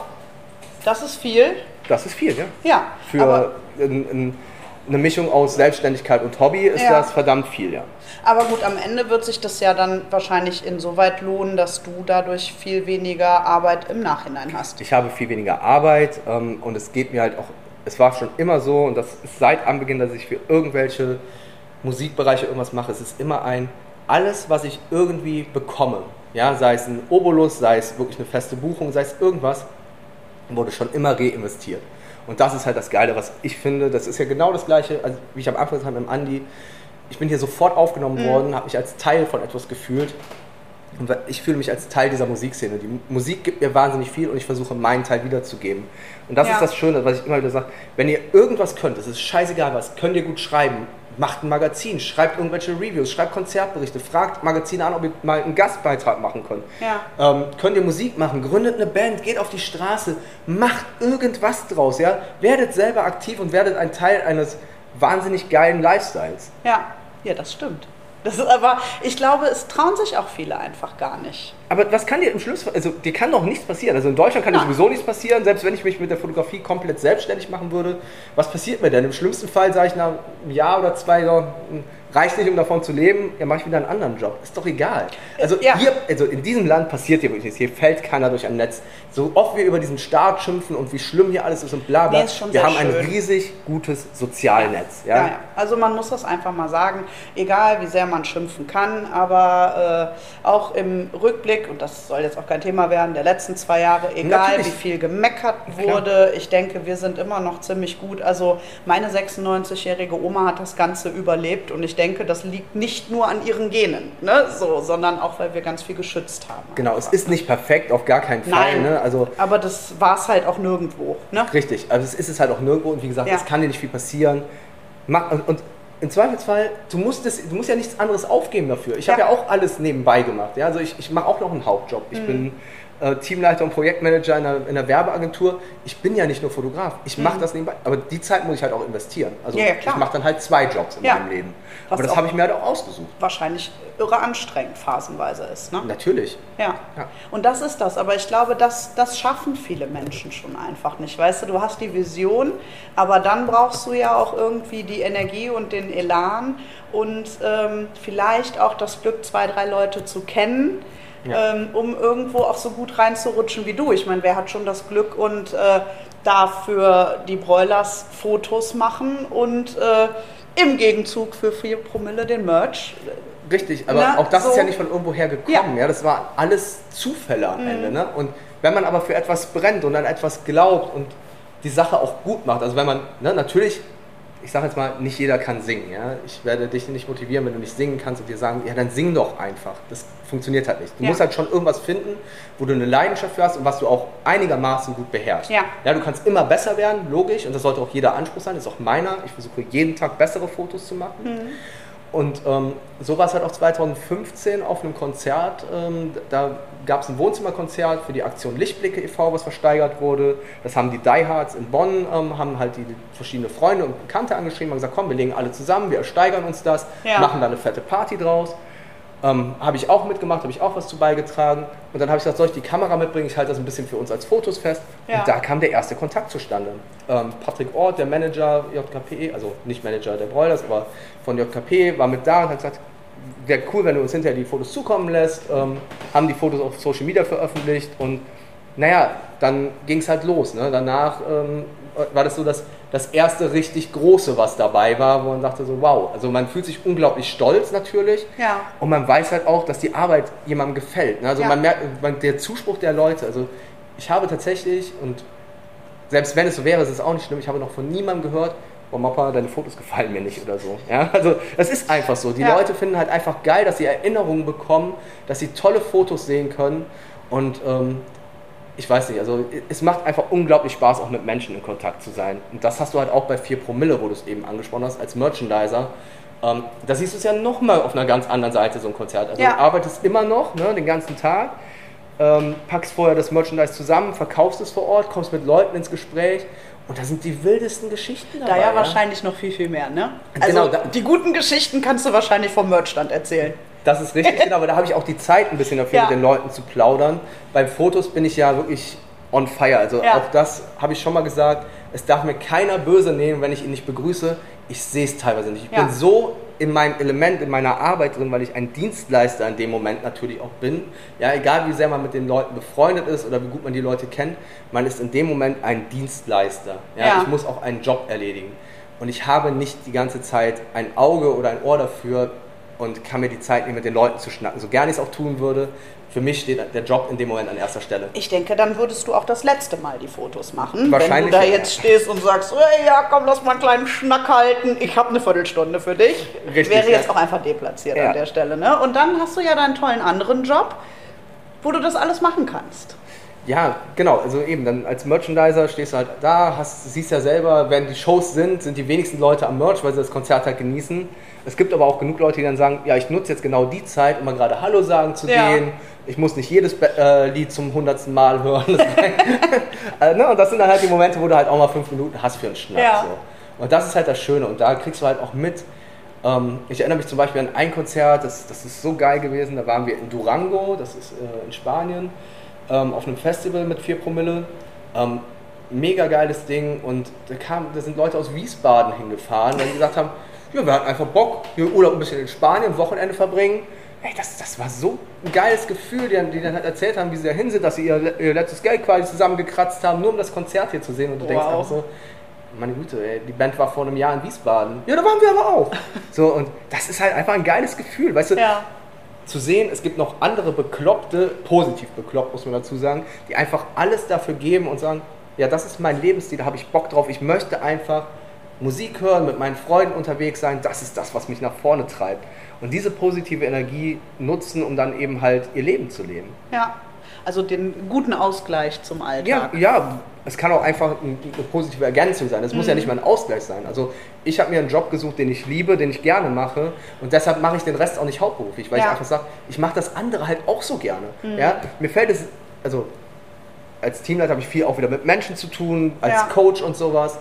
das ist viel. Das ist viel, ja. Ja, Für ein, ein, eine Mischung aus Selbstständigkeit und Hobby ist Ja. das verdammt viel, ja. aber gut, am Ende wird sich das ja dann wahrscheinlich insoweit lohnen, dass du dadurch viel weniger Arbeit im Nachhinein hast. Ich habe viel weniger Arbeit ähm, und es geht mir halt auch, es war schon immer so und das ist seit Anbeginn, dass ich für irgendwelche Musikbereiche irgendwas mache. Es ist immer ein, alles, was ich irgendwie bekomme, ja, sei es ein Obolus, sei es wirklich eine feste Buchung, sei es irgendwas, wurde schon immer reinvestiert. Und das ist halt das Geile, was ich finde. Das ist ja genau das Gleiche, also wie ich am Anfang gesagt habe mit dem Andi. Ich bin hier sofort aufgenommen worden, habe mich als Teil von etwas gefühlt. Und ich fühle mich als Teil dieser Musikszene. Die Musik gibt mir wahnsinnig viel und ich versuche meinen Teil wiederzugeben. Und das Ja. ist das Schöne, was ich immer wieder sage. Wenn ihr irgendwas könnt, es ist scheißegal was, könnt ihr gut schreiben. Macht ein Magazin, schreibt irgendwelche Reviews, schreibt Konzertberichte, fragt Magazine an, ob ihr mal einen Gastbeitrag machen könnt. Ja. Ähm, könnt ihr Musik machen, gründet eine Band, geht auf die Straße, macht irgendwas draus, ja? Werdet selber aktiv und werdet ein Teil eines wahnsinnig geilen Lifestyles. Ja, ja, das stimmt. Das ist aber, ich glaube, es trauen sich auch viele einfach gar nicht. Aber was kann dir im Schluss, also dir kann doch nichts passieren. Also in Deutschland kann dir sowieso nichts passieren, selbst wenn ich mich mit der Fotografie komplett selbstständig machen würde. Was passiert mir denn? Im schlimmsten Fall sage ich nach einem Jahr oder zwei, so, hm, reicht nicht, um davon zu leben, ja, mache ich wieder einen anderen Job. Ist doch egal. Also Ja. hier, also in diesem Land passiert hier wirklich nichts. Hier fällt keiner durch ein Netz. So oft wir über diesen Staat schimpfen und wie schlimm hier alles ist und bla bla. Nee, wir haben ein schön. riesig gutes Sozialnetz. Ja? Ja, ja. Also man muss das einfach mal sagen, egal wie sehr man schimpfen kann, aber äh, auch im Rückblick, und das soll jetzt auch kein Thema werden, der letzten zwei Jahre, egal Natürlich. wie viel gemeckert Klar. wurde, ich denke, wir sind immer noch ziemlich gut. Also meine 96-jährige Oma hat das Ganze überlebt und ich denke, das liegt nicht nur an ihren Genen, ne? so, sondern auch, weil wir ganz viel geschützt haben. Genau, es ist nicht perfekt, auf gar keinen Fall. Nein, Ne? Also aber das war es halt auch nirgendwo. Ne? Richtig, also es ist es halt auch nirgendwo und wie gesagt, Ja. es kann dir nicht viel passieren. Mach, und, und im Zweifelsfall, du musst, es, du musst ja nichts anderes aufgeben dafür. Ich habe Ja. ja auch alles nebenbei gemacht. Ja? Also ich, ich mache auch noch einen Hauptjob. Mhm. Ich bin äh, Teamleiter und Projektmanager in einer, in einer Werbeagentur. Ich bin ja nicht nur Fotograf, ich mache das nebenbei. Aber die Zeit muss ich halt auch investieren. Also Mhm. Ja, ja, ich mache dann halt zwei Jobs in Ja. meinem Leben. Was Aber das habe ich mir halt auch ausgesucht. Wahrscheinlich irre anstrengend phasenweise ist. Ne? Natürlich. Ja. Ja. Und das ist das. Aber ich glaube, das, das schaffen viele Menschen schon einfach nicht. Weißt du, du hast die Vision, aber dann brauchst du ja auch irgendwie die Energie und den Elan und ähm, vielleicht auch das Glück, zwei, drei Leute zu kennen. Ja. Ähm, um irgendwo auch so gut reinzurutschen wie du. Ich meine, wer hat schon das Glück und äh, darf für die Broilers Fotos machen und äh, im Gegenzug für 4 Promille den Merch Richtig, aber Na, auch das ist so- ja nicht von irgendwoher gekommen. Ja. Mhm. Ja. das war alles Zufälle am Ende. Ne? Und wenn man aber für etwas brennt und an etwas glaubt und die Sache auch gut macht, also wenn man, ne, natürlich, ich sage jetzt mal, nicht jeder kann singen. Ja? Ich werde dich nicht motivieren, wenn du nicht singen kannst und dir sagen, ja, dann sing doch einfach. Das funktioniert halt nicht. Du Ja. musst halt schon irgendwas finden, wo du eine Leidenschaft für hast und was du auch einigermaßen gut beherrschst. Ja. ja, du kannst immer besser werden, logisch, und das sollte auch jeder Anspruch sein, das ist auch meiner. Ich versuche jeden Tag bessere Fotos zu machen. Mhm. Und ähm, so war es halt auch 2015 auf einem Konzert. Ähm, da gab es ein Wohnzimmerkonzert für die Aktion Lichtblicke e.V., was versteigert wurde. Das haben die Diehards in Bonn, ähm, haben halt die verschiedene Freunde und Bekannte angeschrieben und gesagt, komm, wir legen alle zusammen, wir ersteigern uns das, Ja. machen da eine fette Party draus. Ähm, habe ich auch mitgemacht, habe ich auch was zu beigetragen. Und dann habe ich gesagt, soll ich die Kamera mitbringen? Ich halte das ein bisschen für uns als Fotos fest. Ja. Und da kam der erste Kontakt zustande. Ähm, Patrick Ort, der Manager JKP, also nicht Manager der Broilers, aber von JKP, war mit da und hat gesagt, wäre cool, wenn du uns hinterher die Fotos zukommen lässt. Ähm, haben die Fotos auf Social Media veröffentlicht und naja, dann ging es halt los. Ne? Danach ähm, war das so das, das erste richtig große, was dabei war, wo man dachte so, wow. Also man fühlt sich unglaublich stolz natürlich. Ja. Und man weiß halt auch, dass die Arbeit jemandem gefällt. Ne? Also Ja. man merkt, man, der Zuspruch der Leute, also ich habe tatsächlich, und selbst wenn es so wäre, ist es auch nicht schlimm, ich habe noch von niemandem gehört, oh Mappa, deine Fotos gefallen mir nicht oder so. Ja? Also es ist einfach so. Die Ja. Leute finden halt einfach geil, dass sie Erinnerungen bekommen, dass sie tolle Fotos sehen können. Und ähm, ich weiß nicht, also es macht einfach unglaublich Spaß, auch mit Menschen in Kontakt zu sein. Und das hast du halt auch bei 4 Promille, wo du es eben angesprochen hast, als Merchandiser. Ähm, da siehst du es ja nochmal auf einer ganz anderen Seite, so ein Konzert. Also Ja. du arbeitest immer noch, ne, den ganzen Tag, ähm, packst vorher das Merchandise zusammen, verkaufst es vor Ort, kommst mit Leuten ins Gespräch und da sind die wildesten Geschichten dabei. Da ja wahrscheinlich noch viel, viel mehr, ne? Also Genau, die guten Geschichten kannst du wahrscheinlich vom Merchstand erzählen. Das ist richtig, genau, aber da habe ich auch die Zeit ein bisschen dafür, Ja. mit den Leuten zu plaudern. Beim Fotos bin ich ja wirklich on fire. Also Ja. auch das habe ich schon mal gesagt. Es darf mir keiner böse nehmen, wenn ich ihn nicht begrüße. Ich sehe es teilweise nicht. Ich Ja. bin so in meinem Element, in meiner Arbeit drin, weil ich ein Dienstleister in dem Moment natürlich auch bin. Ja, egal wie sehr man mit den Leuten befreundet ist oder wie gut man die Leute kennt, man ist in dem Moment ein Dienstleister. Ja, Ja. Ich muss auch einen Job erledigen. Und ich habe nicht die ganze Zeit ein Auge oder ein Ohr dafür und kann mir die Zeit nehmen, mit den Leuten zu schnacken. So gerne ich es auch tun würde, für mich steht der Job in dem Moment an erster Stelle. Ich denke, dann würdest du auch das letzte Mal die Fotos machen. Wahrscheinlich, Wenn du da jetzt stehst und sagst, hey, ja, komm, lass mal einen kleinen Schnack halten. Ich habe eine Viertelstunde für dich. Richtig, Wäre ja. jetzt auch einfach deplatziert Ja. an der Stelle. Ne? Und dann hast du ja deinen tollen anderen Job, wo du das alles machen kannst. Ja, genau. Also eben, dann als Merchandiser stehst du halt da, hast, siehst ja selber, wenn die Shows sind, sind die wenigsten Leute am Merch, weil sie das Konzert halt genießen. Es gibt aber auch genug Leute, die dann sagen, ja, ich nutze jetzt genau die Zeit, um mal gerade Hallo sagen zu Ja. denen. Ich muss nicht jedes äh, Lied zum hundertsten Mal hören. äh, ne? Und das sind dann halt die Momente, wo du halt auch mal fünf Minuten hast für einen Schnack. Ja. So. Und das ist halt das Schöne. Und da kriegst du halt auch mit. Ähm, ich erinnere mich zum Beispiel an ein Konzert, das, das ist so geil gewesen. Da waren wir in Durango, das ist äh, in Spanien, ähm, auf einem Festival mit 4 Promille. Ähm, mega geiles Ding. Und da, kam, da sind Leute aus Wiesbaden hingefahren, weil die gesagt haben: Ja, wir hatten einfach Bock, hier Urlaub ein bisschen in Spanien, Wochenende verbringen. Ey, das, das war so ein geiles Gefühl, die, dann- die dann halt erzählt haben, wie sie dahin sind, dass sie ihr, ihr letztes Geld quasi zusammengekratzt haben, nur um das Konzert hier zu sehen. Und du denkst Wow. auch so, meine Güte, ey, die Band war vor einem Jahr in Wiesbaden. Ja, da waren wir aber auch. So, und das ist halt einfach ein geiles Gefühl, weißt du? Ja. Zu sehen, es gibt noch andere Bekloppte, positiv bekloppt, muss man dazu sagen, die einfach alles dafür geben und sagen, ja, das ist mein Lebensstil, da habe ich Bock drauf, ich möchte einfach Musik hören, mit meinen Freunden unterwegs sein, das ist das, was mich nach vorne treibt. Und diese positive Energie nutzen, um dann eben halt ihr Leben zu leben. Ja. Also den guten Ausgleich zum Ja, Alltag. ja, es kann auch einfach ein- eine positive Ergänzung sein. Es muss ja nicht mal ein Ausgleich sein. Also ich habe mir einen Job gesucht, den ich liebe, den ich gerne mache und deshalb mache ich den Rest auch nicht hauptberuflich, weil Ja. ich einfach sage, ich mache das andere halt auch so gerne. Ja? Mir fällt es also als Teamleiter habe ich viel auch wieder mit Menschen zu tun, als Ja. Coach und sowas,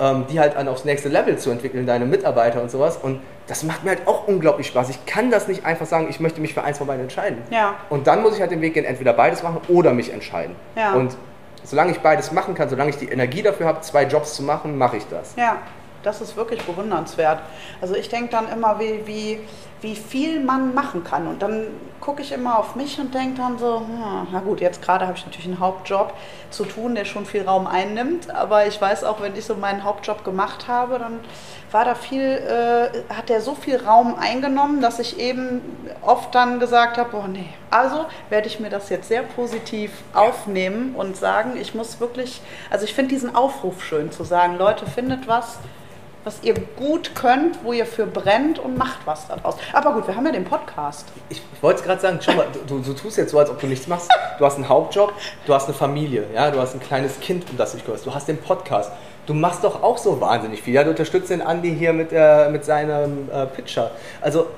ähm, die halt dann aufs nächste Level zu entwickeln, deine Mitarbeiter und sowas. Und das macht mir halt auch unglaublich Spaß. Ich kann das nicht einfach sagen, ich möchte mich für eins von beiden entscheiden. Ja. Und dann muss ich halt den Weg gehen, entweder beides machen oder mich entscheiden. Ja. Und solange ich beides machen kann, solange ich die Energie dafür habe, zwei Jobs zu machen, mache ich das. Ja, das ist wirklich bewundernswert. Also ich denke dann immer, wie, wie, wie viel man machen kann. Und dann gucke ich immer auf mich und denke dann so, hm, na gut, jetzt gerade habe ich natürlich einen Hauptjob zu tun, der schon viel Raum einnimmt. Aber ich weiß auch, wenn ich so meinen Hauptjob gemacht habe, dann war da viel, äh, hat der so viel Raum eingenommen, dass ich eben oft dann gesagt habe, boah nee. Also werde ich mir das jetzt sehr positiv aufnehmen und sagen, ich muss wirklich, also ich finde diesen Aufruf schön zu sagen, Leute, findet was, was ihr gut könnt, wo ihr für brennt und macht was daraus. Aber gut, wir haben ja den Podcast. Ich, ich wollte gerade sagen, schau mal, du, du tust jetzt so, als ob du nichts machst. Du hast einen Hauptjob, du hast eine Familie, ja, du hast ein kleines Kind, um das du dich kümmerst, du hast den Podcast. Du machst doch auch so wahnsinnig viel. Ja, du unterstützt den Andi hier mit, äh, mit seinem äh, Pitcher. Also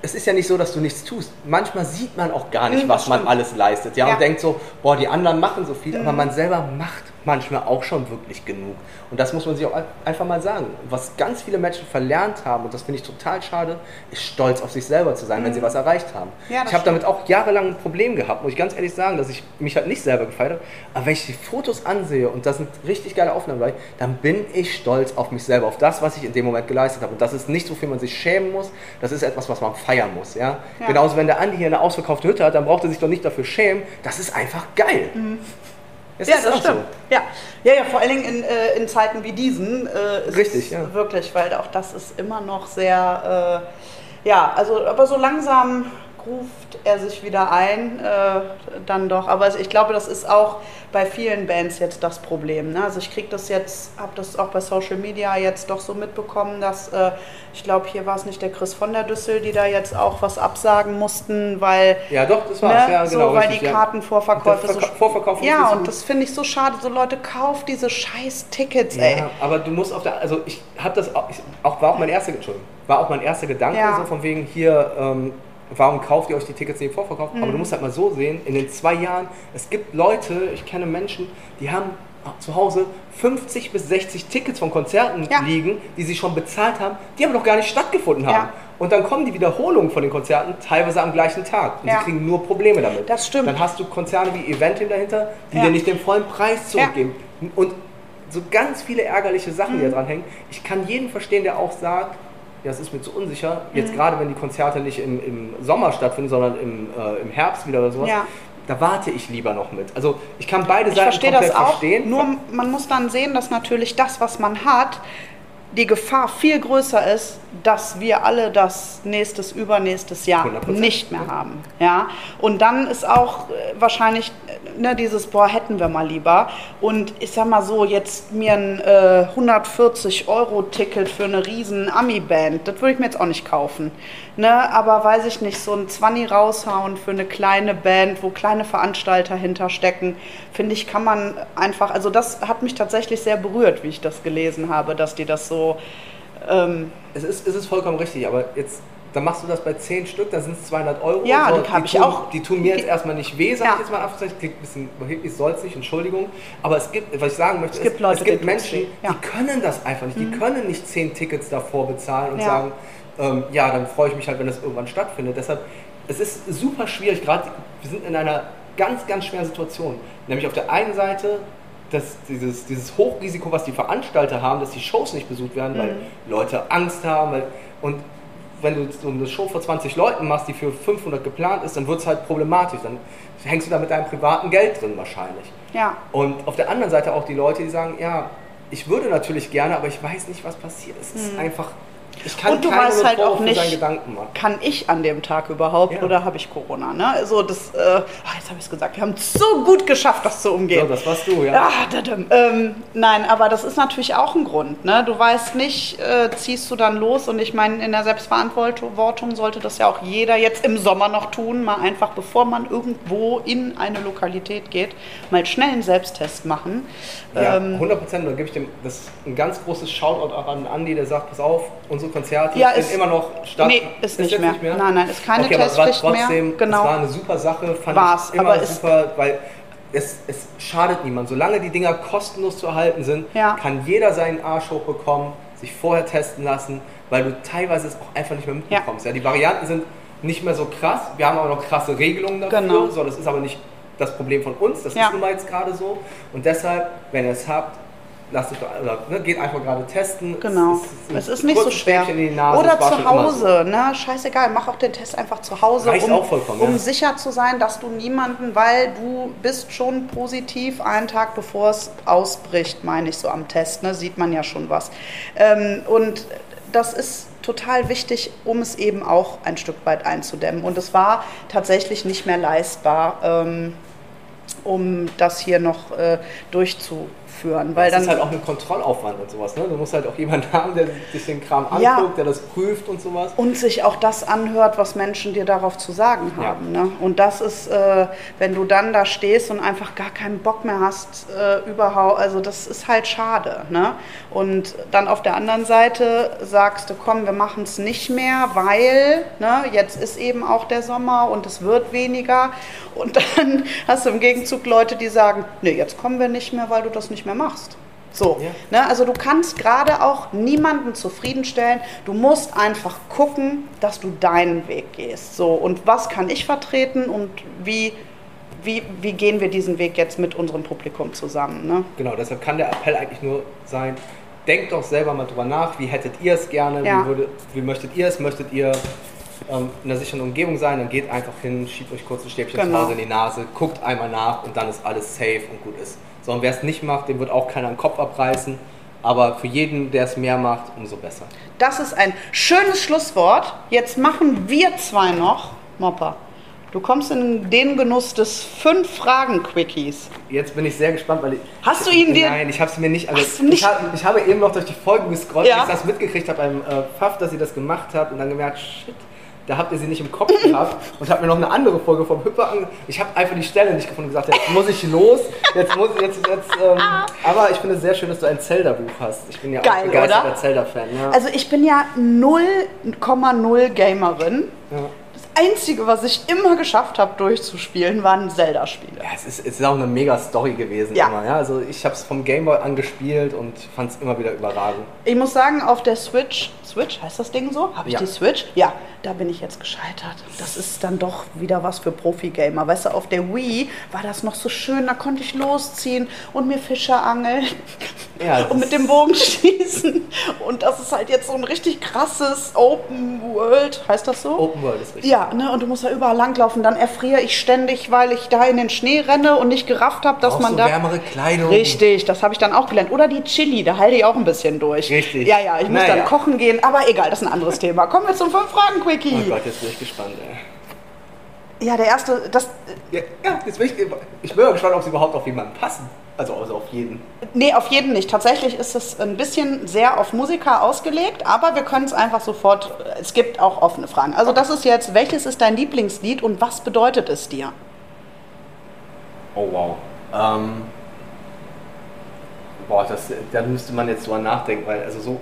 es ist ja nicht so, dass du nichts tust. Manchmal sieht man auch gar nicht, was man alles leistet. Ja, Ja. und denkt so, boah, die anderen machen so viel, Mhm. aber man selber macht manchmal auch schon wirklich genug. Und das muss man sich auch ein- einfach mal sagen. Was ganz viele Menschen verlernt haben, und das finde ich total schade, ist stolz auf sich selber zu sein, wenn sie was erreicht haben. Mhm. Ja, ich habe damit auch jahrelang ein Problem gehabt, muss ich ganz ehrlich sagen, dass ich mich halt nicht selber gefeiert habe. Aber wenn ich die Fotos ansehe und das sind richtig geile Aufnahmen dabei, dann bin ich stolz auf mich selber, auf das, was ich in dem Moment geleistet habe. Und das ist nicht, wofür man sich schämen muss, das ist etwas, was man feiern muss. Ja? Ja. Genauso, wenn der Andi hier eine ausverkaufte Hütte hat, dann braucht er sich doch nicht dafür schämen. Das ist einfach geil. Es. Ja, das stimmt. Ja. ja, ja, vor allen Dingen in, äh, in Zeiten wie diesen äh, ist Richtig, ja. wirklich, weil auch das ist immer noch sehr, äh, ja, also aber so langsam ruft er sich wieder ein, äh, dann doch. Aber ich glaube, das ist auch bei vielen Bands jetzt das Problem. Ne? Also ich kriege das jetzt, habe das auch bei Social Media jetzt doch so mitbekommen, dass äh, ich glaube, hier war es nicht der Chris von der Düssel, die da jetzt auch was absagen mussten, weil Ja, doch, das war's. Ne? Ja, genau, so, weil richtig, die ja. Kartenvorverkäufe Der so. Verka- Vorverkauf ja, und das finde ich so schade. So Leute, kauft diese scheiß Tickets, ey. Ja, aber du musst auf der, also ich habe das auch, ich, auch, war auch mein erster, Entschuldigung, war auch mein erster Gedanke, Ja. so von wegen hier, ähm, warum kauft ihr euch die Tickets nicht im Vorverkauf? Aber Mhm. du musst halt mal so sehen, in den zwei Jahren, es gibt Leute, ich kenne Menschen, die haben zu Hause 50 bis 60 Tickets von Konzerten Ja. liegen, die sie schon bezahlt haben, die aber noch gar nicht stattgefunden haben. Ja. Und dann kommen die Wiederholungen von den Konzerten teilweise am gleichen Tag. Und Ja. sie kriegen nur Probleme damit. Das stimmt. Dann hast du Konzerne wie Eventim dahinter, die dir nicht den vollen Preis zurückgeben. Und so ganz viele ärgerliche Sachen, Mhm. die da dran hängen. Ich kann jeden verstehen, der auch sagt, ja, es ist mir zu unsicher. Jetzt Mhm. gerade, wenn die Konzerte nicht im, im Sommer stattfinden, sondern im, äh, im Herbst wieder oder sowas, Ja. da warte ich lieber noch mit. Also ich kann beide Ich Seiten verstehe komplett das auch. verstehen. Nur man muss dann sehen, dass natürlich das, was man hat, die Gefahr viel größer ist, dass wir alle das nächstes, übernächstes Jahr 100%. nicht mehr haben. Ja? Und dann ist auch äh, wahrscheinlich äh, ne, dieses, boah, hätten wir mal lieber. Und ich sag mal so, jetzt mir ein äh, 140-Euro-Ticket für eine riesen Ami-Band, das würde ich mir jetzt auch nicht kaufen. Ne? Aber weiß ich nicht, so ein 20 raushauen für eine kleine Band, wo kleine Veranstalter hinterstecken, finde ich, kann man einfach, also das hat mich tatsächlich sehr berührt, wie ich das gelesen habe, dass die das so, ähm, Es ist, es ist vollkommen richtig, aber jetzt, dann machst du das bei 10 Stück, dann sind es 200 Euro. Ja, die hab ich tun, auch. Die tun mir jetzt erstmal nicht weh, sag Ja. ich jetzt mal Anführungszeichen. Klingt ein bisschen überheblich, soll es nicht, Entschuldigung. Aber es gibt, was ich sagen möchte, Es gibt ist, Leute, es gibt Menschen. Ja. Mhm. die können das einfach nicht. Die können nicht 10 Tickets davor bezahlen und Ja. sagen, ähm, ja, dann freue ich mich halt, wenn das irgendwann stattfindet. Deshalb, es ist super schwierig, gerade wir sind in einer ganz, ganz schweren Situation. Nämlich auf der einen Seite dass dieses, dieses Hochrisiko, was die Veranstalter haben, dass die Shows nicht besucht werden, weil Leute Angst haben. Weil, und wenn du so eine Show vor 20 Leuten machst, die für 500 geplant ist, dann wird es halt problematisch. Dann hängst du da mit deinem privaten Geld drin wahrscheinlich. ja. Und auf der anderen Seite auch die Leute, die sagen, ja, ich würde natürlich gerne, aber ich weiß nicht, was passiert. Es ist einfach. Und du weißt halt auch nicht- seinen Gedanken machen. kann ich an dem Tag überhaupt Ja. oder habe ich Corona? Ne? Also das, äh, ah, jetzt habe ich es gesagt, wir haben es so gut geschafft, das zu umgehen. So, das warst du, ja. Dadum. ähm, nein, aber das ist natürlich auch ein Grund. Ne? Du weißt nicht, äh, ziehst du dann los und ich meine, in der Selbstverantwortung sollte das ja auch jeder jetzt im Sommer noch tun, mal einfach, bevor man irgendwo in eine Lokalität geht, mal schnell einen Selbsttest machen. Ja, Ähm, 100 Prozent. Da gebe ich dem das ist ein ganz großes Shoutout auch an Andi, der sagt, pass auf, unsere Konzerte Ja, ist- immer noch statt. Nee, ist nicht jetzt mehr. Nein, nein, ist keine okay, aber es war Testpflicht mehr. trotzdem, Genau. Es war eine super Sache, fand War's, ich immer aber super, weil es, es schadet niemand. Solange die Dinger kostenlos zu erhalten sind, Ja. kann jeder seinen Arsch hochbekommen, sich vorher testen lassen, weil du teilweise es auch einfach nicht mehr mitbekommst. Ja. die Varianten sind nicht mehr so krass. Wir haben aber noch krasse Regelungen dafür. Genau. So, das ist aber nicht das Problem von uns. Das Ja. ist nun mal jetzt gerade so. Und deshalb, wenn ihr es habt, lasst euch doch, oder, ne, geht einfach gerade testen. Genau. ein Es ist nicht so schwer. Nase, Oder es zu Hause, ne? Scheißegal, mach auch den Test einfach zu Hause, Reicht um, um ja. sicher zu sein, dass du niemanden, weil du bist schon positiv einen Tag bevor es ausbricht, meine ich so am Test, ne? Sieht man ja schon was. Ähm, und das ist total wichtig, um es eben auch ein Stück weit einzudämmen. Und es war tatsächlich nicht mehr leistbar, ähm, um das hier noch äh, durchzuführen. Weil Das ist halt auch ein Kontrollaufwand und sowas. Ne? Du musst halt auch jemanden haben, der sich den Kram anguckt, Ja. der das prüft und sowas. und sich auch das anhört, was Menschen dir darauf zu sagen Ja. haben. Ne? Und das ist, äh, wenn du dann da stehst und einfach gar keinen Bock mehr hast, äh, überhaupt, also das ist halt schade. Ne? Und dann auf der anderen Seite sagst du, komm, wir machen es nicht mehr, weil ne, jetzt ist eben auch der Sommer und es wird weniger. Und dann hast du im Gegenzug Leute, die sagen, nee, jetzt kommen wir nicht mehr, weil du das nicht mehr machst. So, Ja. ne, also du kannst gerade auch niemanden zufriedenstellen. Du musst einfach gucken, dass du deinen Weg gehst. So, und was kann ich vertreten und wie, wie, wie gehen wir diesen Weg jetzt mit unserem Publikum zusammen? Ne? Genau, deshalb kann der Appell eigentlich nur sein, denkt doch selber mal drüber nach, wie hättet ihr es gerne, Ja. wie, würde, wie möchtet ihr es, möchtet ihr ähm, in einer sicheren Umgebung sein, dann geht einfach hin, schiebt euch kurz ein Stäbchen Genau. zu Hause in die Nase, guckt einmal nach und dann ist alles safe und gut ist. So, und wer es nicht macht, dem wird auch keiner den Kopf abreißen, aber für jeden, der es mehr macht, umso besser. Das ist ein schönes Schlusswort. Jetzt machen wir zwei noch, Mopper. Du kommst in den Genuss des Fünf-Fragen-Quickies. Jetzt bin ich sehr gespannt, weil ich. Hast du ihn dir- Nein, ich habe es mir nicht. Also Hast du nicht- Ich, hab, ich habe eben noch durch die Folgen gescrollt, Ja. als ich das mitgekriegt habe beim äh, Pfaff, dass ihr das gemacht habt und dann gemerkt, shit, da habt ihr sie nicht im Kopf gehabt und habe mir noch eine andere Folge vom Hüpper ange. Ich habe einfach die Stelle nicht gefunden und gesagt, jetzt muss ich los. Jetzt muss jetzt jetzt. Ähm, aber ich finde es sehr schön, dass du ein Zelda-Buch hast. Ich bin ja Geil, auch begeisterter? Zelda-Fan. Ja. Also ich bin ja 0,0 Gamerin. ja. Das Einzige, was ich immer geschafft habe durchzuspielen, waren Zelda-Spiele. Ja, es ist, es ist auch eine mega Story gewesen Ja. immer. Ja? Also ich habe es vom Gameboy angespielt und fand es immer wieder überragend. Ich muss sagen, auf der Switch, Switch heißt das Ding so? Habe ich Ja. die Switch? Ja, da bin ich jetzt gescheitert. Das ist dann doch wieder was für Profi-Gamer. Weißt du, auf der Wii war das noch so schön, da konnte ich losziehen und mir Fische angeln Ja, und mit dem Bogen schießen. Und das ist halt jetzt so ein richtig krasses Open World, heißt das so? Open World ist richtig. Ja, ne, und du musst da überall langlaufen. Dann erfriere ich ständig, weil ich da in den Schnee renne und nicht gerafft habe, dass Brauchst man du da. wärmere Kleidung. Richtig, das habe ich dann auch gelernt. Oder die Chili, da halte ich auch ein bisschen durch. Richtig. Ja, ja, ich muss Naja. dann kochen gehen, aber egal, das ist ein anderes Thema. Kommen wir zum Fünf-Fragen-Quickie. Oh Gott, jetzt bin ich gespannt, ey. ja, der erste, das. Ja, ja jetzt bin ich, ich bin mal gespannt, ob sie überhaupt auf jemanden passen. Also, also auf jeden. Nee, auf jeden nicht. Tatsächlich ist es ein bisschen sehr auf Musiker ausgelegt, aber wir können es einfach sofort. Es gibt auch offene Fragen. Also, das ist jetzt, welches ist dein Lieblingslied und was bedeutet es dir? Oh wow. Ähm, boah, das, da müsste man jetzt drüber nachdenken, weil also so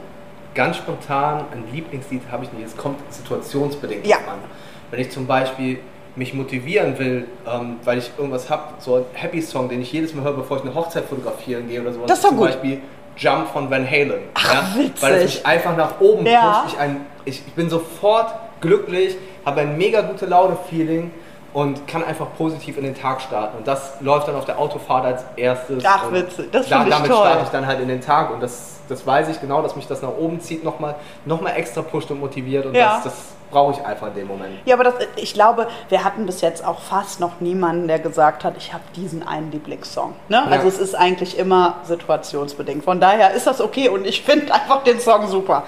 ganz spontan ein Lieblingslied habe ich nicht. Es kommt situationsbedingt Ja. an. Wenn ich zum Beispiel mich motivieren will, ähm, weil ich irgendwas habe, so ein Happy-Song, den ich jedes Mal höre, bevor ich eine Hochzeit fotografieren gehe oder sowas. Das ist doch zum gut. Beispiel Jump von Van Halen. Ach, witzig. Weil es mich einfach nach oben Ja. pusht. Ich, ein, ich, ich bin sofort glücklich, habe ein mega gute Laune-Feeling und kann einfach positiv in den Tag starten. Und das läuft dann auf der Autofahrt als erstes. Ach, witzig. Das da, Damit toll. starte ich dann halt in den Tag und das, das weiß ich genau, dass mich das nach oben zieht, nochmal noch mal extra pusht und motiviert und Ja. das, das brauche ich einfach in dem Moment. Ja, aber das, ich glaube, wir hatten bis jetzt auch fast noch niemanden, der gesagt hat, ich habe diesen einen Lieblingssong. Ne? Ja. Also es ist eigentlich immer situationsbedingt. Von daher ist das okay und ich finde einfach den Song super.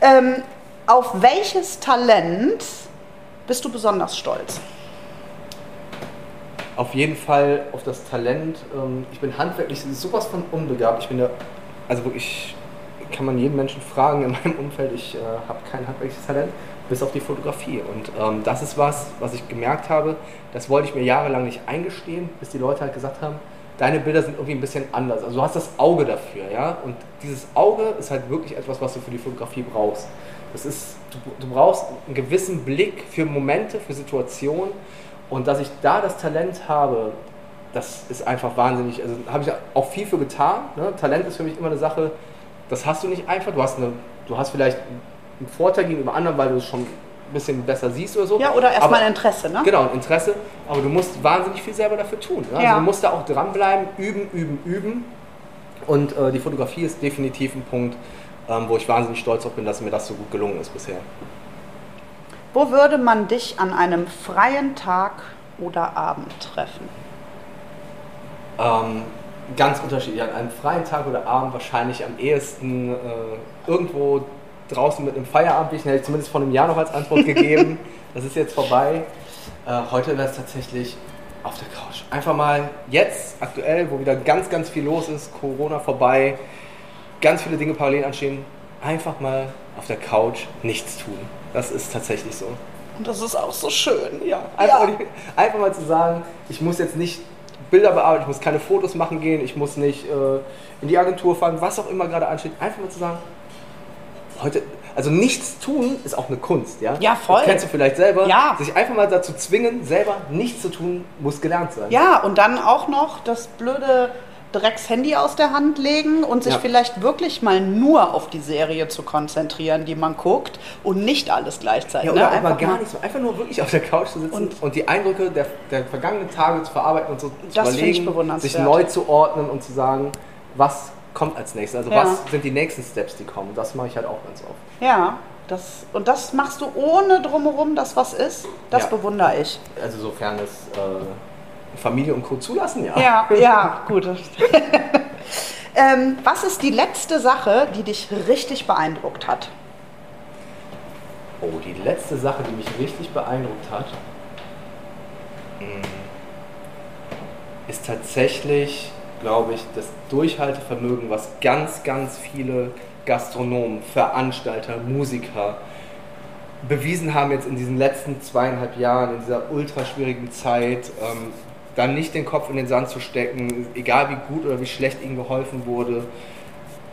Ähm, auf welches Talent bist du besonders stolz? Auf jeden Fall auf das Talent. Ähm, ich bin handwerklich sowas von unbegabt. Ich bin da, also wirklich, kann man jeden Menschen fragen in meinem Umfeld, ich äh, habe kein handwerkliches Talent, bis auf die Fotografie. Und ähm, das ist was, was ich gemerkt habe, das wollte ich mir jahrelang nicht eingestehen, bis die Leute halt gesagt haben, deine Bilder sind irgendwie ein bisschen anders. Also du hast das Auge dafür, ja. Und dieses Auge ist halt wirklich etwas, was du für die Fotografie brauchst. Das ist, du, du brauchst einen gewissen Blick für Momente, für Situationen. Und dass ich da das Talent habe, das ist einfach wahnsinnig. Also habe ich auch viel für getan. Ne? Talent ist für mich immer eine Sache, das hast du nicht einfach. Du hast, eine, du hast vielleicht einen Vorteil gegenüber anderen, weil du es schon ein bisschen besser siehst oder so. Ja, oder erstmal ein Interesse, ne? Genau, ein Interesse. Aber du musst wahnsinnig viel selber dafür tun. Ne? Also Ja. du musst da auch dranbleiben, üben, üben, üben. Und äh, die Fotografie ist definitiv ein Punkt, ähm, wo ich wahnsinnig stolz auf bin, dass mir das so gut gelungen ist bisher. Wo würde man dich an einem freien Tag oder Abend treffen? Ähm, ganz unterschiedlich. An einem freien Tag oder Abend wahrscheinlich am ehesten äh, irgendwo draußen mit einem Feierabendlichen, hätte ich zumindest vor einem Jahr noch als Antwort gegeben. das ist jetzt vorbei. Äh, heute wäre es tatsächlich auf der Couch. Einfach mal jetzt, aktuell, wo wieder ganz, ganz viel los ist, Corona vorbei, ganz viele Dinge parallel anstehen, einfach mal auf der Couch nichts tun. Das ist tatsächlich so. Und das ist auch so schön, ja. Einfach, ja. mal einfach mal zu sagen, ich muss jetzt nicht Bilder bearbeiten, ich muss keine Fotos machen gehen, ich muss nicht äh, in die Agentur fahren, was auch immer gerade ansteht. Einfach mal zu sagen, heute, also nichts tun ist auch eine Kunst, ja? Ja, voll. Das kennst du vielleicht selber. Ja. Sich einfach mal dazu zwingen, selber nichts zu tun, muss gelernt sein. Ja, und dann auch noch das blöde Drecks-Handy aus der Hand legen und sich Ja. vielleicht wirklich mal nur auf die Serie zu konzentrieren, die man guckt und nicht alles gleichzeitig. Ja, ne? oder mal Einfach gar nichts, einfach nur wirklich auf der Couch zu sitzen und, Und- die Eindrücke der, der vergangenen Tage zu verarbeiten und so zu überlegen, sich neu zu ordnen und zu sagen, was kommt als nächstes, also Ja. was sind die nächsten Steps, die kommen. Das mache ich halt auch ganz oft. Ja, das, und das machst du ohne drumherum, dass was ist. Das Ja. bewundere ich. Also sofern es äh, Familie und Co. zulassen, ja. Ja, ja, gut. ähm, was ist die letzte Sache, die dich richtig beeindruckt hat? Oh, die letzte Sache, die mich richtig beeindruckt hat, mh, ist tatsächlich, glaube ich, das Durchhaltevermögen, was ganz, ganz viele Gastronomen, Veranstalter, Musiker bewiesen haben jetzt in diesen letzten zweieinhalb Jahren, in dieser ultra schwierigen Zeit, ähm, dann nicht den Kopf in den Sand zu stecken, egal wie gut oder wie schlecht ihnen geholfen wurde,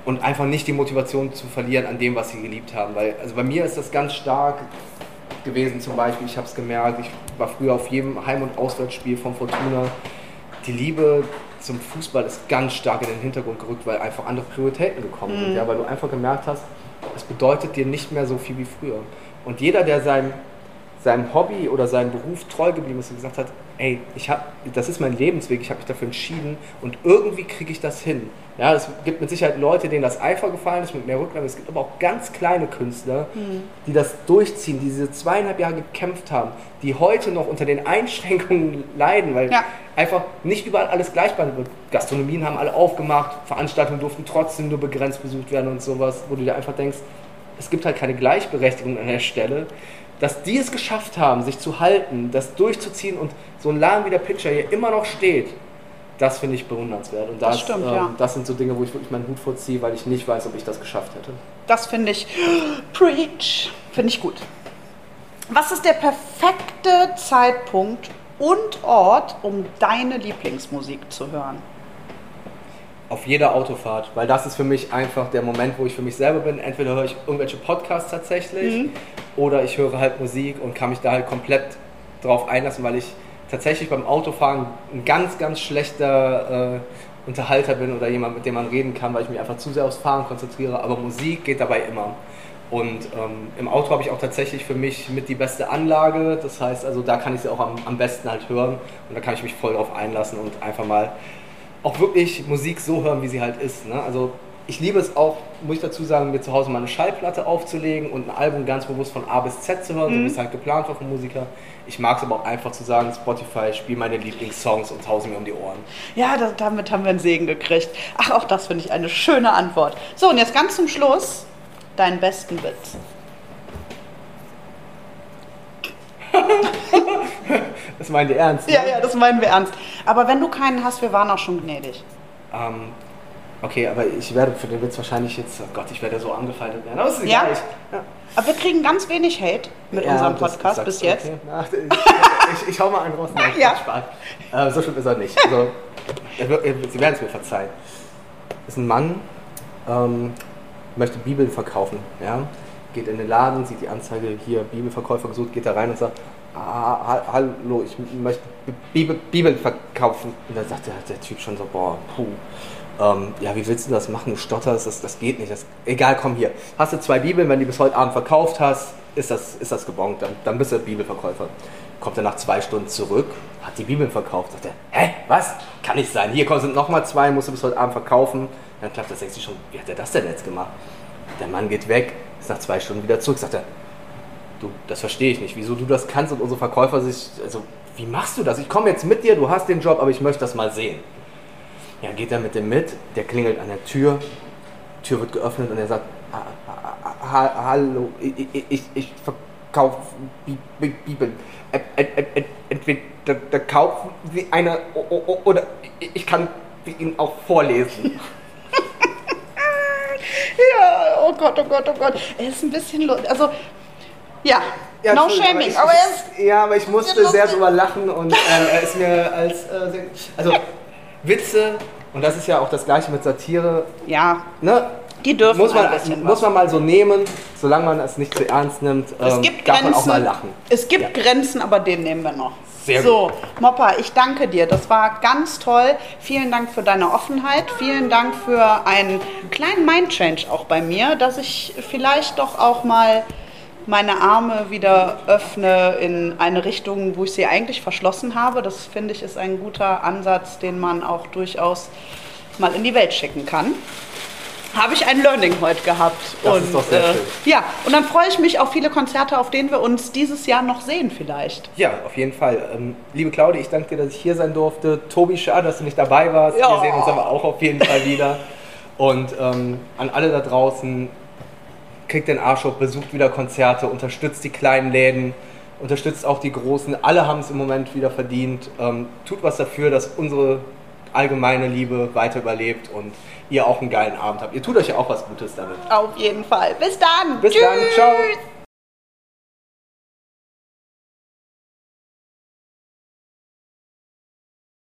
und einfach nicht die Motivation zu verlieren an dem, was sie geliebt haben. Weil, also bei mir ist das ganz stark gewesen zum Beispiel, ich habe es gemerkt, ich war früher auf jedem Heim- und Auswärtsspiel von Fortuna. Die Liebe zum Fußball ist ganz stark in den Hintergrund gerückt, weil einfach andere Prioritäten gekommen sind. Ja, weil du einfach gemerkt hast, es bedeutet dir nicht mehr so viel wie früher. Und jeder, der seinem, seinem Hobby oder seinem Beruf treu geblieben ist und gesagt hat, ey, ich hab, das ist mein Lebensweg, ich habe mich dafür entschieden und irgendwie kriege ich das hin. Ja, es gibt mit Sicherheit Leute, denen das einfacher gefallen ist, mit mehr Rücklagen. Es gibt aber auch ganz kleine Künstler, die das durchziehen, die diese zweieinhalb Jahre gekämpft haben, die heute noch unter den Einschränkungen leiden, weil Ja. Einfach nicht überall alles gleich behandelt wird. Gastronomien haben alle aufgemacht, Veranstaltungen durften trotzdem nur begrenzt besucht werden und sowas, wo du dir einfach denkst, es gibt halt keine Gleichberechtigung an der Stelle. Dass die es geschafft haben, sich zu halten, das durchzuziehen und so ein Laden wie der Pitcher hier immer noch steht, das finde ich bewundernswert. Und das, Das stimmt, ähm, ja. das sind so Dinge, wo ich wirklich meinen Hut vorziehe, weil ich nicht weiß, ob ich das geschafft hätte. Das finde ich, preach, finde ich gut. Was ist der perfekte Zeitpunkt und Ort, um deine Lieblingsmusik zu hören? Auf jeder Autofahrt, weil das ist für mich einfach der Moment, wo ich für mich selber bin. Entweder höre ich irgendwelche Podcasts tatsächlich oder ich höre halt Musik und kann mich da halt komplett drauf einlassen, weil ich tatsächlich beim Autofahren ein ganz, ganz schlechter äh, Unterhalter bin oder jemand, mit dem man reden kann, weil ich mich einfach zu sehr aufs Fahren konzentriere. Aber Musik geht dabei immer. Und ähm, im Auto habe ich auch tatsächlich für mich mit die beste Anlage. Das heißt, also da kann ich sie auch am, am besten halt hören und da kann ich mich voll drauf einlassen und einfach mal auch wirklich Musik so hören, wie sie halt ist. Ne? Also ich liebe es auch, muss ich dazu sagen, mir zu Hause mal eine Schallplatte aufzulegen und ein Album ganz bewusst von A bis Z zu hören, so wie es halt geplant war vom Musiker. Ich mag es aber auch einfach zu sagen, Spotify, spiel meine Lieblingssongs und hause mir um die Ohren. Ja, da, damit haben wir einen Segen gekriegt. Ach, auch das finde ich eine schöne Antwort. So, und jetzt ganz zum Schluss deinen besten Witz. Das meint ihr ernst? ne? Ja, ja, das meinen wir ernst. Aber wenn du keinen hast, wir waren auch schon gnädig. Ähm, okay, aber ich werde für den Witz wahrscheinlich jetzt, oh Gott, ich werde so angefeindet werden. Aber ist Ja? egal. Ich, ja. Aber wir kriegen ganz wenig Hate mit Ja, unserem Podcast bis jetzt. okay. Ach, ich, ich, ich hau mal einen raus. Nein, Ja. Spaß. Äh, so schlimm ist er nicht. Also, Sie werden es mir verzeihen. Ist ein Mann, ähm, möchte Bibeln verkaufen. Ja? Geht in den Laden, sieht die Anzeige, hier Bibelverkäufer gesucht, geht da rein und sagt, ah, ha- hallo, ich möchte Bibel, Bibeln verkaufen. Und dann sagt der, der Typ schon so, boah, puh. Ähm, ja, wie willst du das machen? Du stotterst, das, das geht nicht. Das, egal, komm hier. Hast du zwei Bibeln, wenn du bis heute Abend verkauft hast, ist das, ist das gebongt. Dann, dann bist du Bibelverkäufer. Kommt er nach zwei Stunden zurück, hat die Bibeln verkauft. Sagt er, hä, was? Kann nicht sein. Hier sind nochmal zwei, musst du bis heute Abend verkaufen. Dann klappt das, denkt sich schon, wie hat er das denn jetzt gemacht? Der Mann geht weg, ist nach zwei Stunden wieder zurück, sagt er, du, das verstehe ich nicht, wieso du das kannst und unsere Verkäufer sich, also, wie machst du das? Ich komme jetzt mit dir, du hast den Job, aber ich möchte das mal sehen. Ja, geht er mit dem mit, der klingelt an der Tür, Tür wird geöffnet und er sagt, "Ha- ha- ha- hallo, ich, ich, verkaufe Bi- Bi- Bibeln. Ent- ent- ent- ent- Entweder kaufen Sie eine oder ich- ich kann sie Ihnen auch vorlesen. Ja, oh Gott, oh Gott, oh Gott. Er ist ein bisschen, also, ja, Ja, no shaming, ich, aber er ist, Ja, aber ich musste sehr drüber lachen und ähm, er ist mir als. Äh, also, Witze, und das ist ja auch das Gleiche mit Satire, ja, ne? die dürfen Muss man, muss man mal so nehmen, solange man es nicht zu ernst nimmt, Es ähm, gibt darf Grenzen. man auch mal lachen. Es gibt Grenzen, aber den nehmen wir noch. Sehr so, Moppa, ich danke dir. Das war ganz toll. Vielen Dank für deine Offenheit. Vielen Dank für einen kleinen Mind-Change auch bei mir, dass ich vielleicht doch auch mal meine Arme wieder öffne in eine Richtung, wo ich sie eigentlich verschlossen habe. Das finde ich ist ein guter Ansatz, den man auch durchaus mal in die Welt schicken kann. Habe ich ein Learning heute gehabt. Das und, ist doch sehr äh, schön. Ja, und dann freue ich mich auf viele Konzerte, auf denen wir uns dieses Jahr noch sehen vielleicht. Ja, auf jeden Fall. Ähm, liebe Claudia, ich danke dir, dass ich hier sein durfte. Tobi, schade, dass du nicht dabei warst. Ja. Wir sehen uns aber auch auf jeden Fall wieder. Und ähm, an alle da draußen, kriegt den Arsch hoch, besucht wieder Konzerte, unterstützt die kleinen Läden, unterstützt auch die großen. Alle haben es im Moment wieder verdient. Ähm, tut was dafür, dass unsere allgemeine Liebe weiter überlebt und ihr auch einen geilen Abend habt. Ihr tut euch ja auch was Gutes damit. Auf jeden Fall. Bis dann. Bis Tschüss. dann, ciao.